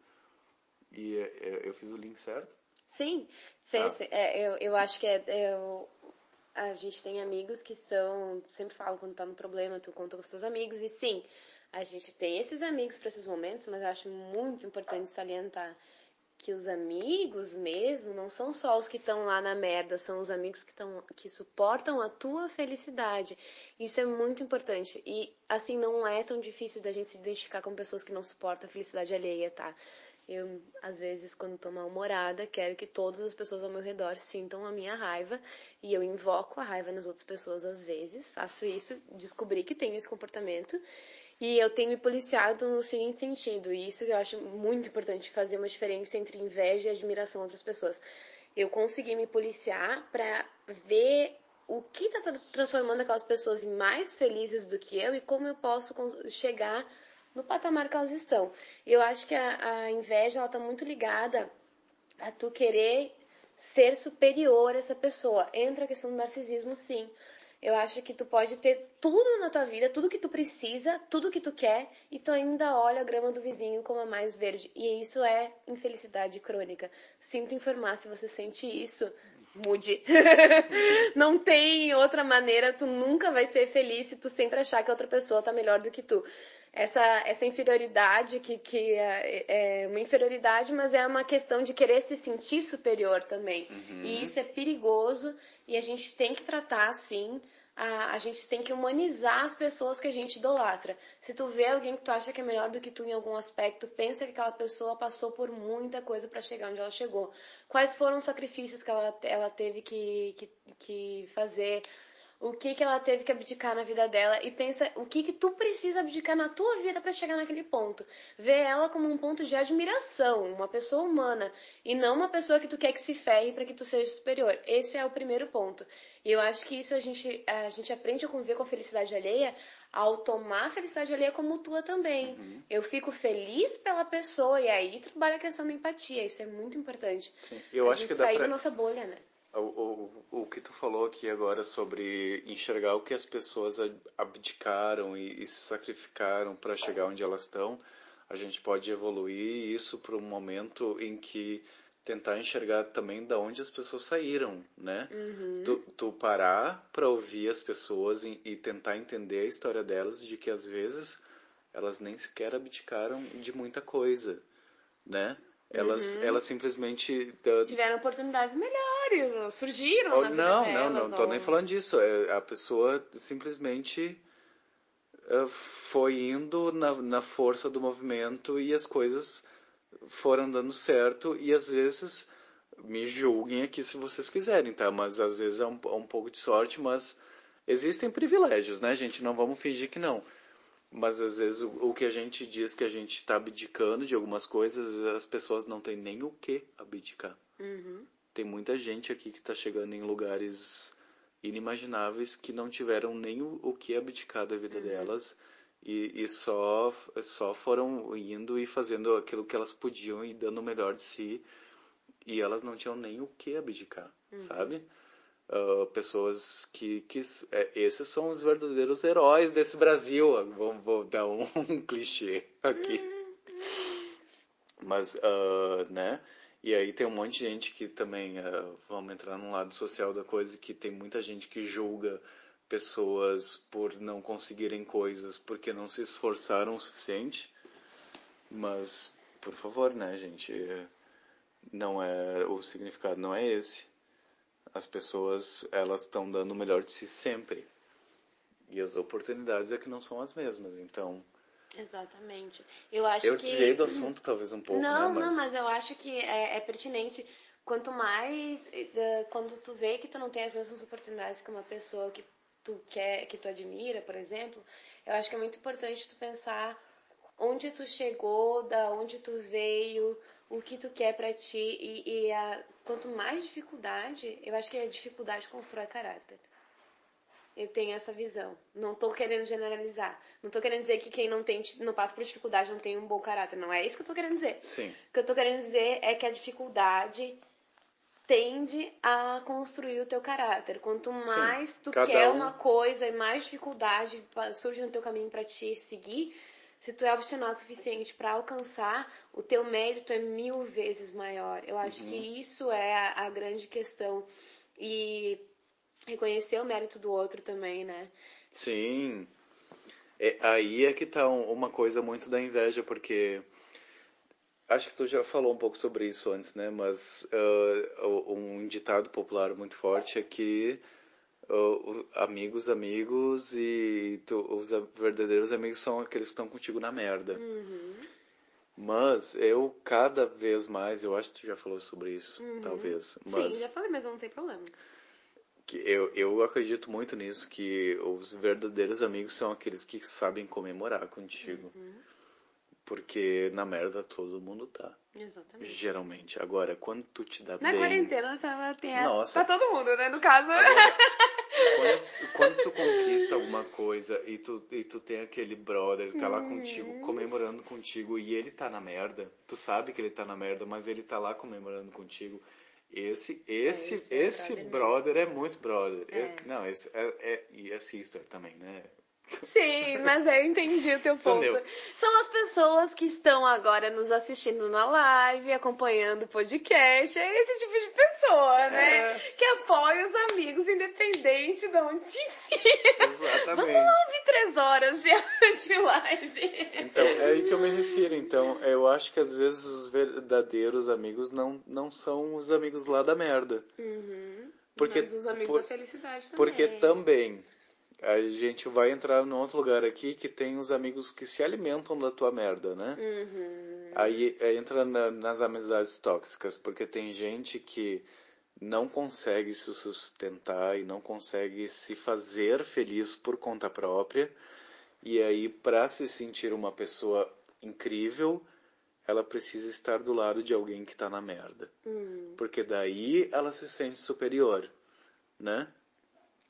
E é, é, eu fiz o link certo? Sim, fez. Tá. É, eu, eu acho que é, é o- a gente tem amigos que são. Sempre falam quando tá no problema, tu conta com os teus amigos. E sim, a gente tem esses amigos para esses momentos, mas eu acho muito importante salientar que os amigos mesmo não são só os que estão lá na merda, são os amigos que que suportam a tua felicidade. Isso é muito importante. E assim não é tão difícil da gente se identificar com pessoas que não suportam a felicidade alheia, tá? Eu, às vezes, quando tô mal-humorada, quero que todas as pessoas ao meu redor sintam a minha raiva e eu invoco a raiva nas outras pessoas às vezes. Faço isso, descobri que tenho esse comportamento e eu tenho me policiado no seguinte sentido, e isso eu acho muito importante, fazer uma diferença entre inveja e admiração a outras pessoas. Eu consegui me policiar pra ver o que está transformando aquelas pessoas em mais felizes do que eu e como eu posso chegar no patamar que elas estão. Eu acho que a, a inveja ela tá muito ligada a tu querer ser superior a essa pessoa. Entra a questão do narcisismo, sim. Eu acho que tu pode ter tudo na tua vida, tudo que tu precisa, tudo que tu quer, e tu ainda olha a grama do vizinho como a mais verde. E isso é infelicidade crônica. Sinto informar se você sente isso, mude. (laughs) Não tem outra maneira, tu nunca vai ser feliz se tu sempre achar que a outra pessoa tá melhor do que tu. Essa, essa inferioridade, que, que é, é uma inferioridade, mas é uma questão de querer se sentir superior também. E isso é perigoso e a gente tem que tratar assim. A, a gente tem que humanizar as pessoas que a gente idolatra. Se tu vê alguém que tu acha que é melhor do que tu em algum aspecto, pensa que aquela pessoa passou por muita coisa para chegar onde ela chegou. Quais foram os sacrifícios que ela, ela teve que, que, que fazer? O que, que ela teve que abdicar na vida dela e pensa o que, que tu precisa abdicar na tua vida para chegar naquele ponto. Vê ela como um ponto de admiração, uma pessoa humana, e não uma pessoa que tu quer que se ferre para que tu seja superior. Esse é o primeiro ponto. E eu acho que isso a gente, a gente aprende a conviver com a felicidade alheia ao tomar a felicidade alheia como tua também. Eu fico feliz pela pessoa e aí trabalha a questão da empatia. Isso é muito importante. Sim. Eu a acho gente que dá sair pra... da nossa bolha, né? O, o, o que tu falou aqui agora sobre enxergar o que as pessoas ab- abdicaram e, e se sacrificaram para chegar onde elas estão, a gente pode evoluir isso para um momento em que tentar enxergar também da onde as pessoas saíram, né? Tu, tu parar para ouvir as pessoas e, e tentar entender a história delas de que às vezes elas nem sequer abdicaram de muita coisa, né? Elas, elas simplesmente Tiveram oportunidades melhores, surgiram Oh, na vida não, não, não tô nem falando disso. É, a pessoa simplesmente eh, foi indo na, na força do movimento e as coisas foram dando certo e às vezes me julguem aqui se vocês quiserem, tá? Mas às vezes é um, é um pouco de sorte, mas existem privilégios, né, gente? Não vamos fingir que não. Mas às vezes o, o que a gente diz que a gente está abdicando de algumas coisas, as pessoas não têm nem o que abdicar. Tem muita gente aqui que está chegando em lugares inimagináveis que não tiveram nem o, o que abdicar da vida delas e, e só, só foram indo e fazendo aquilo que elas podiam e dando o melhor de si e elas não tinham nem o que abdicar, sabe? Ah, pessoas que, que é, esses são os verdadeiros heróis desse Brasil. Vou, vou dar um, (laughs) clichê aqui. Mas, ah, né? E aí tem um monte de gente que também, ah, vamos entrar num lado social da coisa, que tem muita gente que julga pessoas por não conseguirem coisas porque não se esforçaram o suficiente. Mas, por favor, né, gente? Não é o significado não é esse. As pessoas elas estão dando o melhor de si sempre e as oportunidades é que não são as mesmas. Então, Exatamente. Eu acho eu que. desviei do assunto talvez um pouco, não, né? não, mas eu acho que é, é pertinente. Quanto mais. Quando tu vê que tu não tem as mesmas oportunidades que uma pessoa que tu quer, que tu admira, por exemplo, eu acho que é muito importante tu pensar onde tu chegou, da onde tu veio, o que tu quer pra ti. E, e a, quanto mais dificuldade, eu acho que a dificuldade constrói caráter. Eu tenho essa visão. Não tô querendo generalizar. Não tô querendo dizer que quem não tem, não passa por dificuldade não tem um bom caráter. Não é isso que eu tô querendo dizer. Sim. O que eu tô querendo dizer é que a dificuldade tende a construir o teu caráter. Quanto mais tu cada quer um- uma coisa e mais dificuldade surge no teu caminho para te seguir, se tu é obstinado o suficiente para alcançar, o teu mérito é mil vezes maior. Eu acho Uhum. que isso é a, a grande questão. E reconhecer o mérito do outro também, né? Sim. É, aí é que tá um- uma coisa muito da inveja, porque acho que tu já falou um pouco sobre isso antes, né? Mas o- um ditado popular muito forte é que o- amigos, amigos e tu- os verdadeiros amigos são aqueles que estão contigo na merda. Uhum. Mas eu cada vez mais, eu acho que tu já falou sobre isso, talvez. Mas Uhum. Sim, já falei, mas não tem problema. Que eu, eu acredito muito nisso, que os verdadeiros amigos são aqueles que sabem comemorar contigo. Uhum. Porque na merda todo mundo tá. Exatamente. Geralmente. Agora, quando tu te dá Na bem. quarentena tava, tem a, Nossa. pra todo mundo, né? No caso. Agora, quando, (laughs) quando tu conquista alguma coisa e tu, e tu tem aquele brother que tá lá Uhum. contigo, comemorando contigo, e ele tá na merda, tu sabe que ele tá na merda, mas ele tá lá comemorando contigo, Esse, esse, esse é esse brother brother é muito brother. É. Esse- não, esse é, é- e é sister também, né? Sim, mas eu entendi o teu ponto. Entendeu? São as pessoas que estão agora nos assistindo na live, acompanhando o podcast. É esse tipo de pessoa, né? É. Que apoia os amigos, independente de onde se. Vamos Exatamente. lá ouvir três horas de, (laughs) de live. Então, é aí que eu me refiro. Então, eu acho que às vezes os verdadeiros amigos não, não são os amigos lá da merda. Uhum. Porque- Mas os amigos por- da felicidade também. Porque também a gente vai entrar num outro lugar aqui que tem os amigos que se alimentam da tua merda, né? Uhum. Aí é, entra na- nas amizades tóxicas, porque tem gente que não consegue se sustentar e não consegue se fazer feliz por conta própria. E aí, para se sentir uma pessoa incrível, ela precisa estar do lado de alguém que tá na merda. Uhum. Porque daí ela se sente superior, né?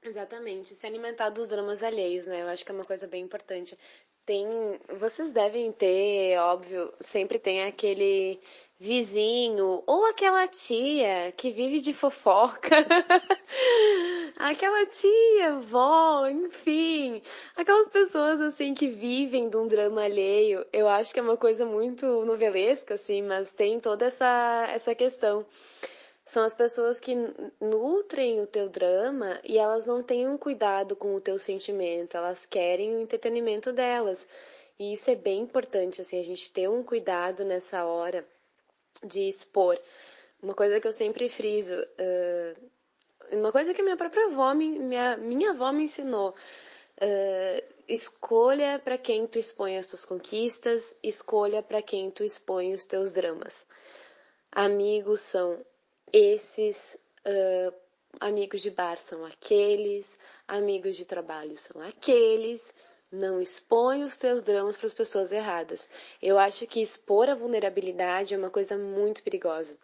Exatamente, se alimentar dos dramas alheios, né? Eu acho que é uma coisa bem importante. Tem, vocês devem ter, óbvio, sempre tem aquele vizinho ou aquela tia que vive de fofoca. (laughs) aquela tia, vó, enfim, aquelas pessoas assim que vivem de um drama alheio. Eu acho que é uma coisa muito novelesca assim, mas tem toda essa essa questão são as pessoas que nutrem o teu drama e elas não têm um cuidado com o teu sentimento, elas querem o entretenimento delas. E isso é bem importante, assim, a gente ter um cuidado nessa hora de expor. Uma coisa que eu sempre friso, uma coisa que minha própria avó, minha, minha avó me ensinou. Uh, escolha para quem tu expõe as tuas conquistas, escolha para quem tu expõe os teus dramas. Amigos são esses, uh, amigos de bar são aqueles, amigos de trabalho são aqueles. Não expõe os seus dramas para as pessoas erradas. Eu acho que expor a vulnerabilidade é uma coisa muito perigosa.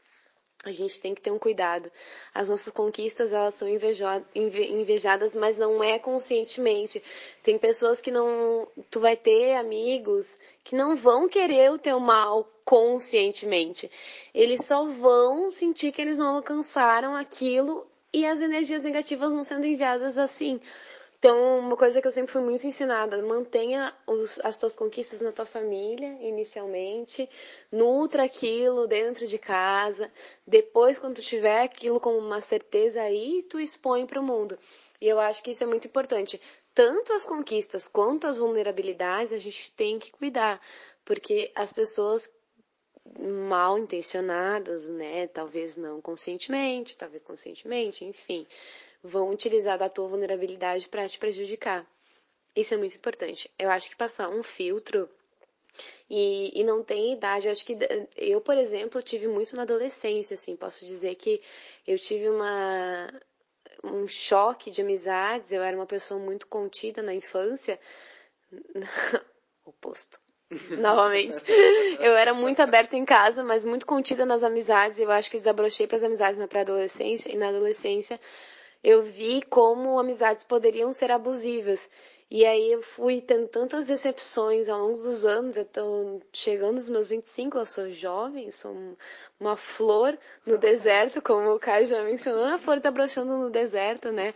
A gente tem que ter um cuidado. As nossas conquistas, elas são invejadas, mas não é conscientemente. Tem pessoas que não... Tu vai ter amigos que não vão querer o teu mal conscientemente. Eles só vão sentir que eles não alcançaram aquilo e as energias negativas vão sendo enviadas assim. Então, uma coisa que eu sempre fui muito ensinada, mantenha os, as tuas conquistas na tua família, inicialmente, nutra aquilo dentro de casa, depois, quando tu tiver aquilo como uma certeza aí, tu expõe para o mundo. E eu acho que isso é muito importante. Tanto as conquistas quanto as vulnerabilidades, a gente tem que cuidar, porque as pessoas mal intencionadas, né, talvez não conscientemente, talvez conscientemente, enfim, vão utilizar da tua vulnerabilidade para te prejudicar. Isso é muito importante. Eu acho que passar um filtro e, e não tem idade. Eu acho que eu, por exemplo, tive muito na adolescência, assim, posso dizer que eu tive uma um choque de amizades. Eu era uma pessoa muito contida na infância. (laughs) Oposto. (laughs) Novamente. Eu era muito aberta em casa, mas muito contida nas amizades. Eu acho que desabrochei para as amizades na pré-adolescência e na adolescência eu vi como amizades poderiam ser abusivas. E aí eu fui tendo tantas decepções ao longo dos anos, eu tô chegando aos meus 25, eu sou jovem, sou uma flor no deserto, como o Caio já mencionou, a flor tá brochando no deserto, né?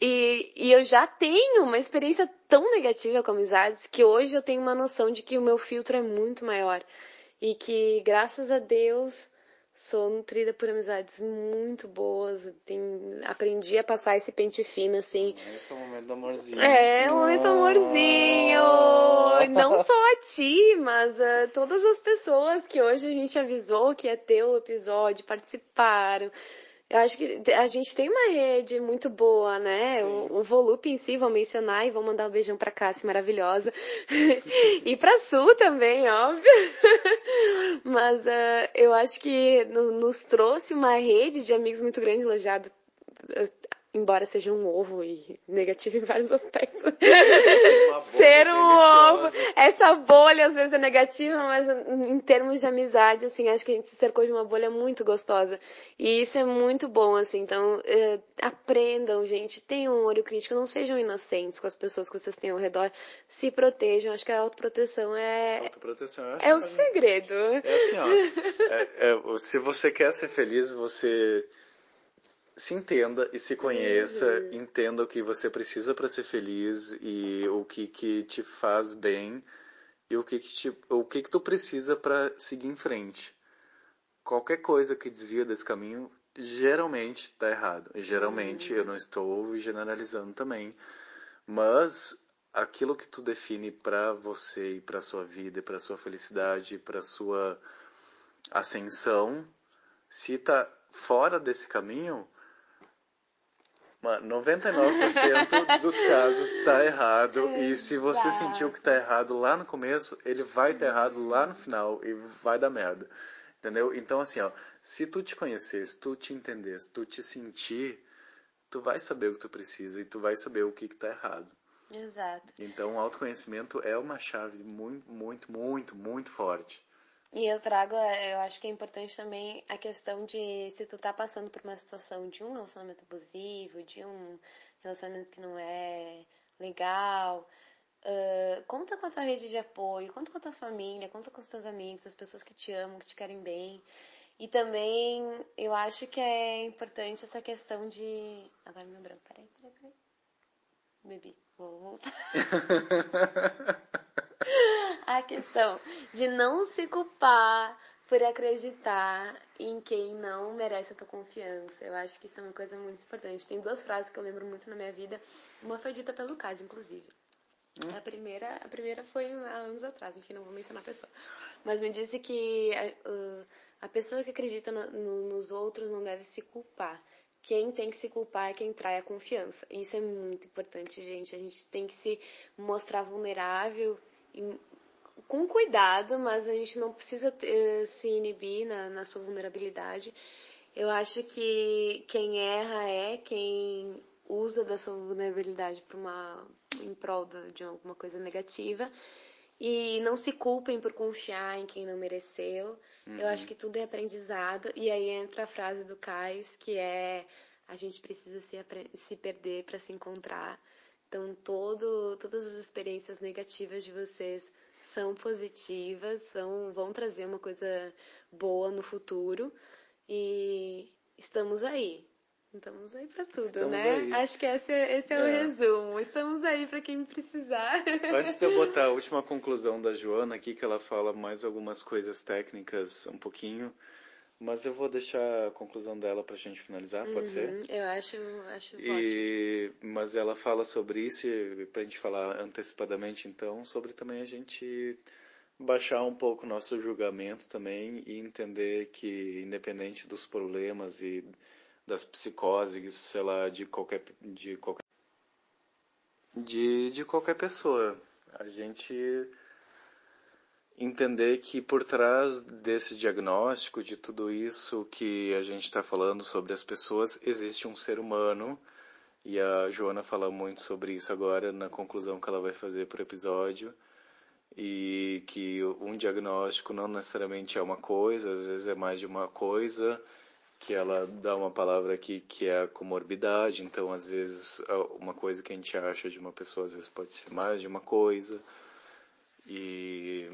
E, e eu já tenho uma experiência tão negativa com amizades que hoje eu tenho uma noção de que o meu filtro é muito maior. E que, graças a Deus, sou nutrida por amizades muito boas. Tem, aprendi a passar esse pente fino, assim. Esse é o momento do amorzinho. É, o momento amorzinho! Não só a ti, mas a todas as pessoas que hoje a gente avisou que ia ter o episódio, participaram. Eu acho que a gente tem uma rede muito boa, né? O, o Volup em si, vou mencionar e vou mandar um beijão pra Cássia, maravilhosa. (laughs) e pra Sul também, óbvio. (laughs) Mas uh, eu acho que no, nos trouxe uma rede de amigos muito grande, elogiado. Embora seja um ovo e negativo em vários aspectos, (laughs) (laughs) ser um ovo, deliciosa. essa bolha às vezes é negativa, mas em termos de amizade, assim, acho que a gente se cercou de uma bolha muito gostosa. E isso é muito bom, assim. Então, eh, aprendam, gente, tenham um olho crítico, não sejam inocentes com as pessoas que vocês têm ao redor, se protejam. Acho que a autoproteção é, Autoproteção, eu acho é o que- segredo. É assim, ó. (laughs) é- é, se você quer ser feliz, você se entenda e se conheça, Uhum. entenda o que você precisa para ser feliz e o que que te faz bem e o que que te, o que que tu precisa para seguir em frente. Qualquer coisa que desvia desse caminho geralmente está errado. E geralmente eu não estou generalizando também, mas aquilo que tu define para você e para sua vida, e para sua felicidade, para sua ascensão, se tá fora desse caminho, mano, 99% dos casos tá errado. E se você Exato. sentiu que tá errado lá no começo, ele vai estar errado lá no final e vai dar merda. Entendeu? Então, assim, ó, se tu te conhecer, se tu te entender, se tu te sentir, tu vai saber o que tu precisa e tu vai saber o que que tá errado. Exato. Então, o autoconhecimento é uma chave muito, muito, muito, muito forte. E eu trago, eh, eu acho que é importante também a questão de se tu tá passando por uma situação de um relacionamento abusivo, de um relacionamento que não é legal, ah, conta com a tua rede de apoio, conta com a tua família, conta com os teus amigos, as pessoas que te amam, que te querem bem. E também eu acho que é importante essa questão de. Agora meu branco, peraí, peraí, peraí. Bebi, vou voltar. (laughs) a questão de não se culpar por acreditar em quem não merece a tua confiança. Eu acho que isso é uma coisa muito importante. Tem duas frases que eu lembro muito na minha vida. Uma foi dita pelo Lucas, inclusive. A primeira, a primeira foi há anos atrás, enfim, não vou mencionar a pessoa. Mas me disse que a, uh, a pessoa que acredita na- no- nos outros não deve se culpar. Quem tem que se culpar é quem trai a confiança. Isso é muito importante, gente. A gente tem que se mostrar vulnerável com cuidado, mas a gente não precisa eh, se inibir na, na sua vulnerabilidade. Eu acho que quem erra é quem usa da sua vulnerabilidade para uma em prol de alguma coisa negativa. E não se culpem por confiar em quem não mereceu. Eu acho que tudo é aprendizado. E aí entra a frase do Cais, que é a gente precisa se, se perder para se encontrar. Então, todo, todas as experiências negativas de vocês são positivas, são, vão trazer uma coisa boa no futuro. E estamos aí. Estamos aí para tudo, Estamos né? aí. Acho que esse é, esse é, o É. resumo. Estamos aí para quem precisar. Antes de eu (laughs) botar a última conclusão da Joana aqui, que ela fala mais algumas coisas técnicas um pouquinho, mas eu vou deixar a conclusão dela pra gente finalizar, pode ser? Uhum, Eu acho, acho ótimo. E, mas ela fala sobre isso, e pra gente falar antecipadamente então, sobre também a gente baixar um pouco o nosso julgamento também e entender que independente dos problemas e das psicoses, sei lá, de qualquer de qualquer de, de qualquer pessoa, a gente entender que por trás desse diagnóstico, de tudo isso que a gente está falando sobre as pessoas, existe um ser humano. E a Joana fala muito sobre isso agora na conclusão que ela vai fazer para o episódio. E que um diagnóstico não necessariamente é uma coisa, às vezes é mais de uma coisa. Que ela dá uma palavra aqui que é a comorbidade. Então, às vezes, uma coisa que a gente acha de uma pessoa, às vezes pode ser mais de uma coisa. E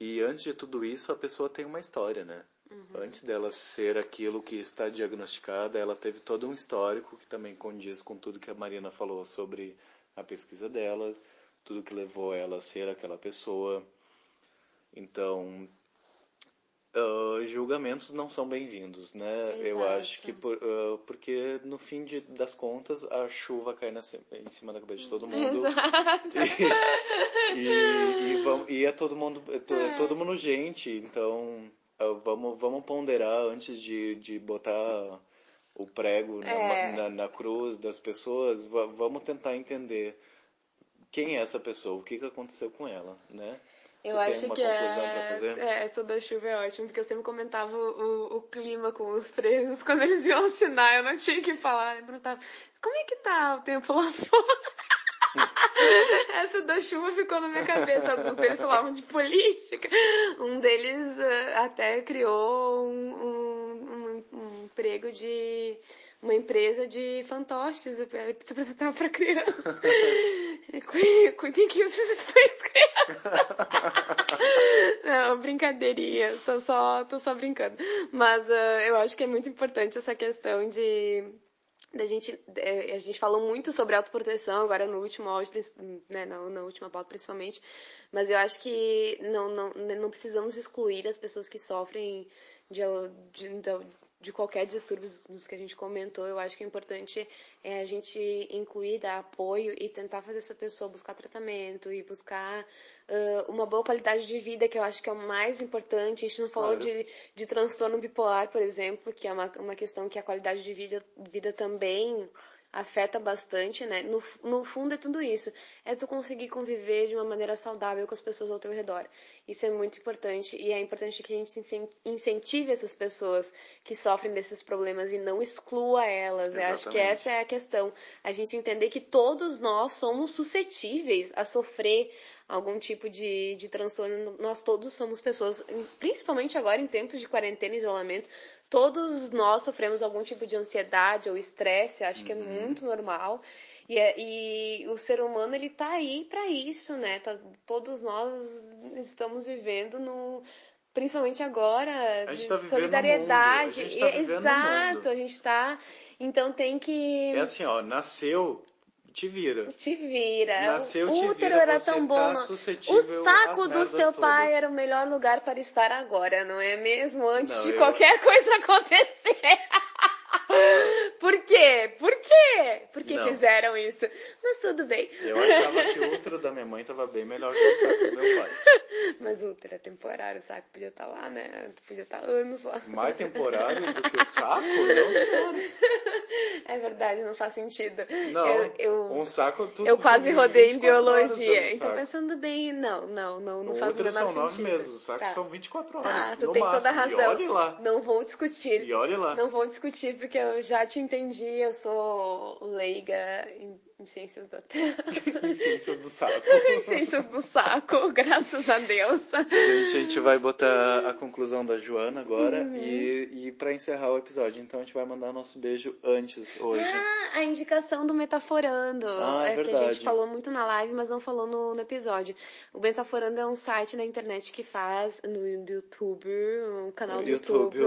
e antes de tudo isso, a pessoa tem uma história, né? Antes dela ser aquilo que está diagnosticada, ela teve todo um histórico que também condiz com tudo que a Marina falou sobre a pesquisa dela, tudo que levou ela a ser aquela pessoa. Então, ah, julgamentos não são bem-vindos, né? Eu Exato. acho que por, ah, porque no fim de- das contas a chuva cai na em cima da cabeça de todo (laughs) mundo. (laughs) E, e, e, vamos- e é todo mundo é, to- é todo mundo gente, então ah, vamos, vamos ponderar antes de, de botar o prego na, É. na, na cruz das pessoas, va- vamos tentar entender quem é essa pessoa, o que, que aconteceu com ela, né? Eu tem acho que é, é, essa da chuva é ótimo, porque eu sempre comentava o, o clima com os presos, (laughs) quando eles iam assinar, eu não tinha que falar, eu perguntava, como é que tá o tempo lá fora? (laughs) Essa da chuva ficou na minha cabeça. Alguns deles falavam de política. Um deles eh, até criou um, um- um- um emprego de uma empresa de fantoches para apresentar para crianças. (laughs) Cu- Cuidem que vocês as crianças. (laughs) Não, brincadeirinha, tô só, tô só brincando. Mas ah, eu acho que é muito importante essa questão de da gente, é, a gente falou muito sobre autoproteção agora no último áudio, né, na, na última pauta principalmente, mas eu acho que não, não, não precisamos excluir as pessoas que sofrem de, de, de, de qualquer distúrbio dos que a gente comentou. Eu acho que o importante é a gente incluir, dar apoio e tentar fazer essa pessoa buscar tratamento e buscar ah, uma boa qualidade de vida, que eu acho que é o mais importante. A gente não falou Claro. de, de transtorno bipolar, por exemplo, que é uma, uma questão que a qualidade de vida, vida também afeta bastante, né? No, no fundo é tudo isso. É tu conseguir conviver de uma maneira saudável com as pessoas ao teu redor. Isso é muito importante e é importante que a gente incen- incentive essas pessoas que sofrem desses problemas e não exclua elas. Eu acho que essa é a questão. A gente entender que todos nós somos suscetíveis a sofrer algum tipo de, de transtorno. Nós todos somos pessoas, principalmente agora em tempos de quarentena e isolamento, todos nós sofremos algum tipo de ansiedade ou estresse, acho que é muito normal. E, é- e o ser humano ele tá aí para isso, né? Tá- todos nós estamos vivendo no principalmente agora gente de tá solidariedade. a tá Exato, a gente tá então tem que É assim, ó, nasceu, te vira. te vira. Nasceu, o te útero vira, era tão bom. tá não- suscetível o saco do seu pai todas. era o melhor lugar para estar agora, não é mesmo? Antes Não, de eu- qualquer (laughs) coisa acontecer. Por quê? Por quê? Por que Não. fizeram isso? Mas tudo bem. Eu achava que o útero da minha mãe tava bem melhor que o saco do meu pai. (laughs) Mas o útero é temporário, o saco podia estar lá, né? Podia estar anos lá. Mais temporário do que o saco? Não. (laughs) É verdade, não faz sentido. Não, Eu, eu, um saco tudo eu quase tudo rodei em 24 horas biologia. Então, saco. pensando bem, não, não, não, não O faz o menor são nove sentido. meses, os sacos Tá. são 24 horas. Tá, tu tem máximo. toda a razão. E olhe lá. Não vou discutir. E olhe lá. Não vou discutir porque eu já te entendi, eu sou leiga em ciências da terra. (laughs) Em ciências do saco. (laughs) em ciências do saco, (laughs) graças a Deus. Gente, a gente vai botar a conclusão da Joana agora Uhum. e, e para encerrar o episódio. Então a gente vai mandar nosso beijo antes hoje. Ah, a indicação do Metaforando. Ah, é que a verdade. gente falou muito na live, mas não falou no, no episódio. O Metaforando é um site na internet que faz, no YouTube, um canal no YouTube,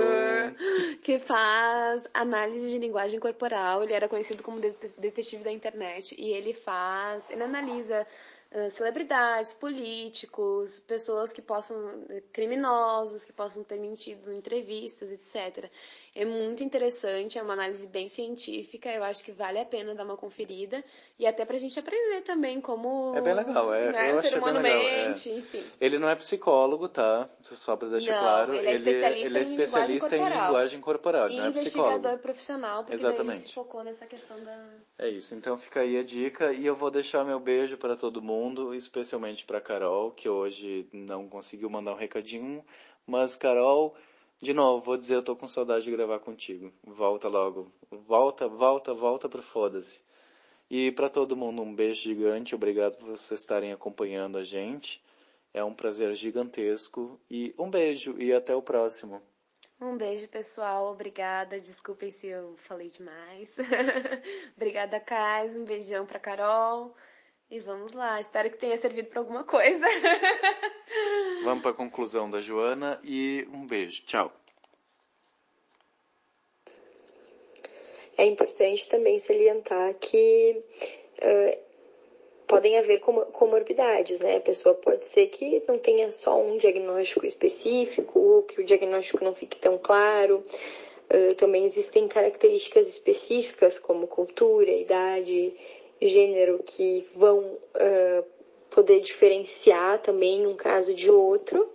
que faz análise de linguagem corporal. Ele era conhecido como det- detetive da internet. E ele faz, ele analisa celebridades, políticos, pessoas que possam, criminosos, que possam ter mentido em entrevistas, etc. É muito interessante, é uma análise bem científica, eu acho que vale a pena dar uma conferida. E até pra gente aprender também como É bem legal, é, né, eu o bem legal, é. mente, enfim. Ele não é psicólogo, tá? Só pra deixar Não, claro. ele é especialista ele é em linguagem especialista em corporal. linguagem corporal, E não é investigador psicólogo. profissional, porque daí ele Exatamente. se focou nessa questão da... É isso, então fica aí a dica e eu vou deixar meu beijo para todo mundo, especialmente para Carol, que hoje não conseguiu mandar um recadinho, mas Carol, de novo, vou dizer, eu tô com saudade de gravar contigo. Volta logo. Volta, volta, volta pro foda-se. E para todo mundo um beijo gigante, obrigado por vocês estarem acompanhando a gente. É um prazer gigantesco e um beijo e até o próximo. Um beijo, pessoal. Obrigada. Desculpem se eu falei demais. (laughs) Obrigada, Kais. Um beijão pra Carol. E vamos lá. Espero que tenha servido pra alguma coisa. (laughs) Vamos para a conclusão da Joana e um beijo. Tchau. É importante também salientar que eh, podem haver com- comorbidades, né? A pessoa pode ser que não tenha só um diagnóstico específico, ou que o diagnóstico não fique tão claro. Eh, também existem características específicas, como cultura, idade, gênero, que vão eh, poder diferenciar também um caso de outro.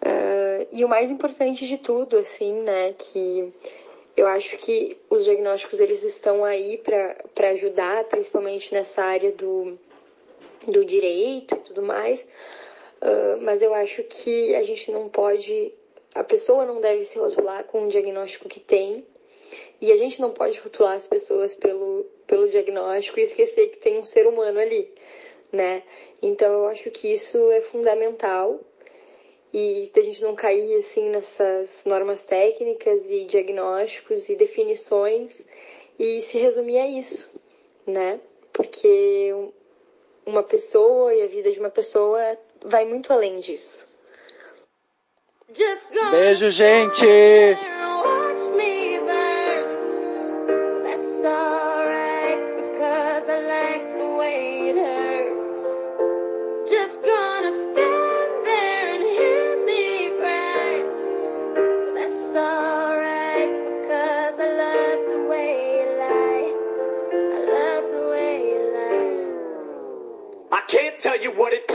Eh, e o mais importante de tudo, assim, né, que eu acho que os diagnósticos eles estão aí para ajudar, principalmente nessa área do, do direito e tudo mais, Uh, mas eu acho que a gente não pode, a pessoa não deve se rotular com o diagnóstico que tem, e a gente não pode rotular as pessoas pelo, pelo diagnóstico e esquecer que tem um ser humano ali, né? Então eu acho que isso é fundamental e a gente não cair assim nessas normas técnicas e diagnósticos e definições e se resumir a isso, né? Porque uma pessoa e a vida de uma pessoa vai muito além disso. Beijo, gente! Tell you what it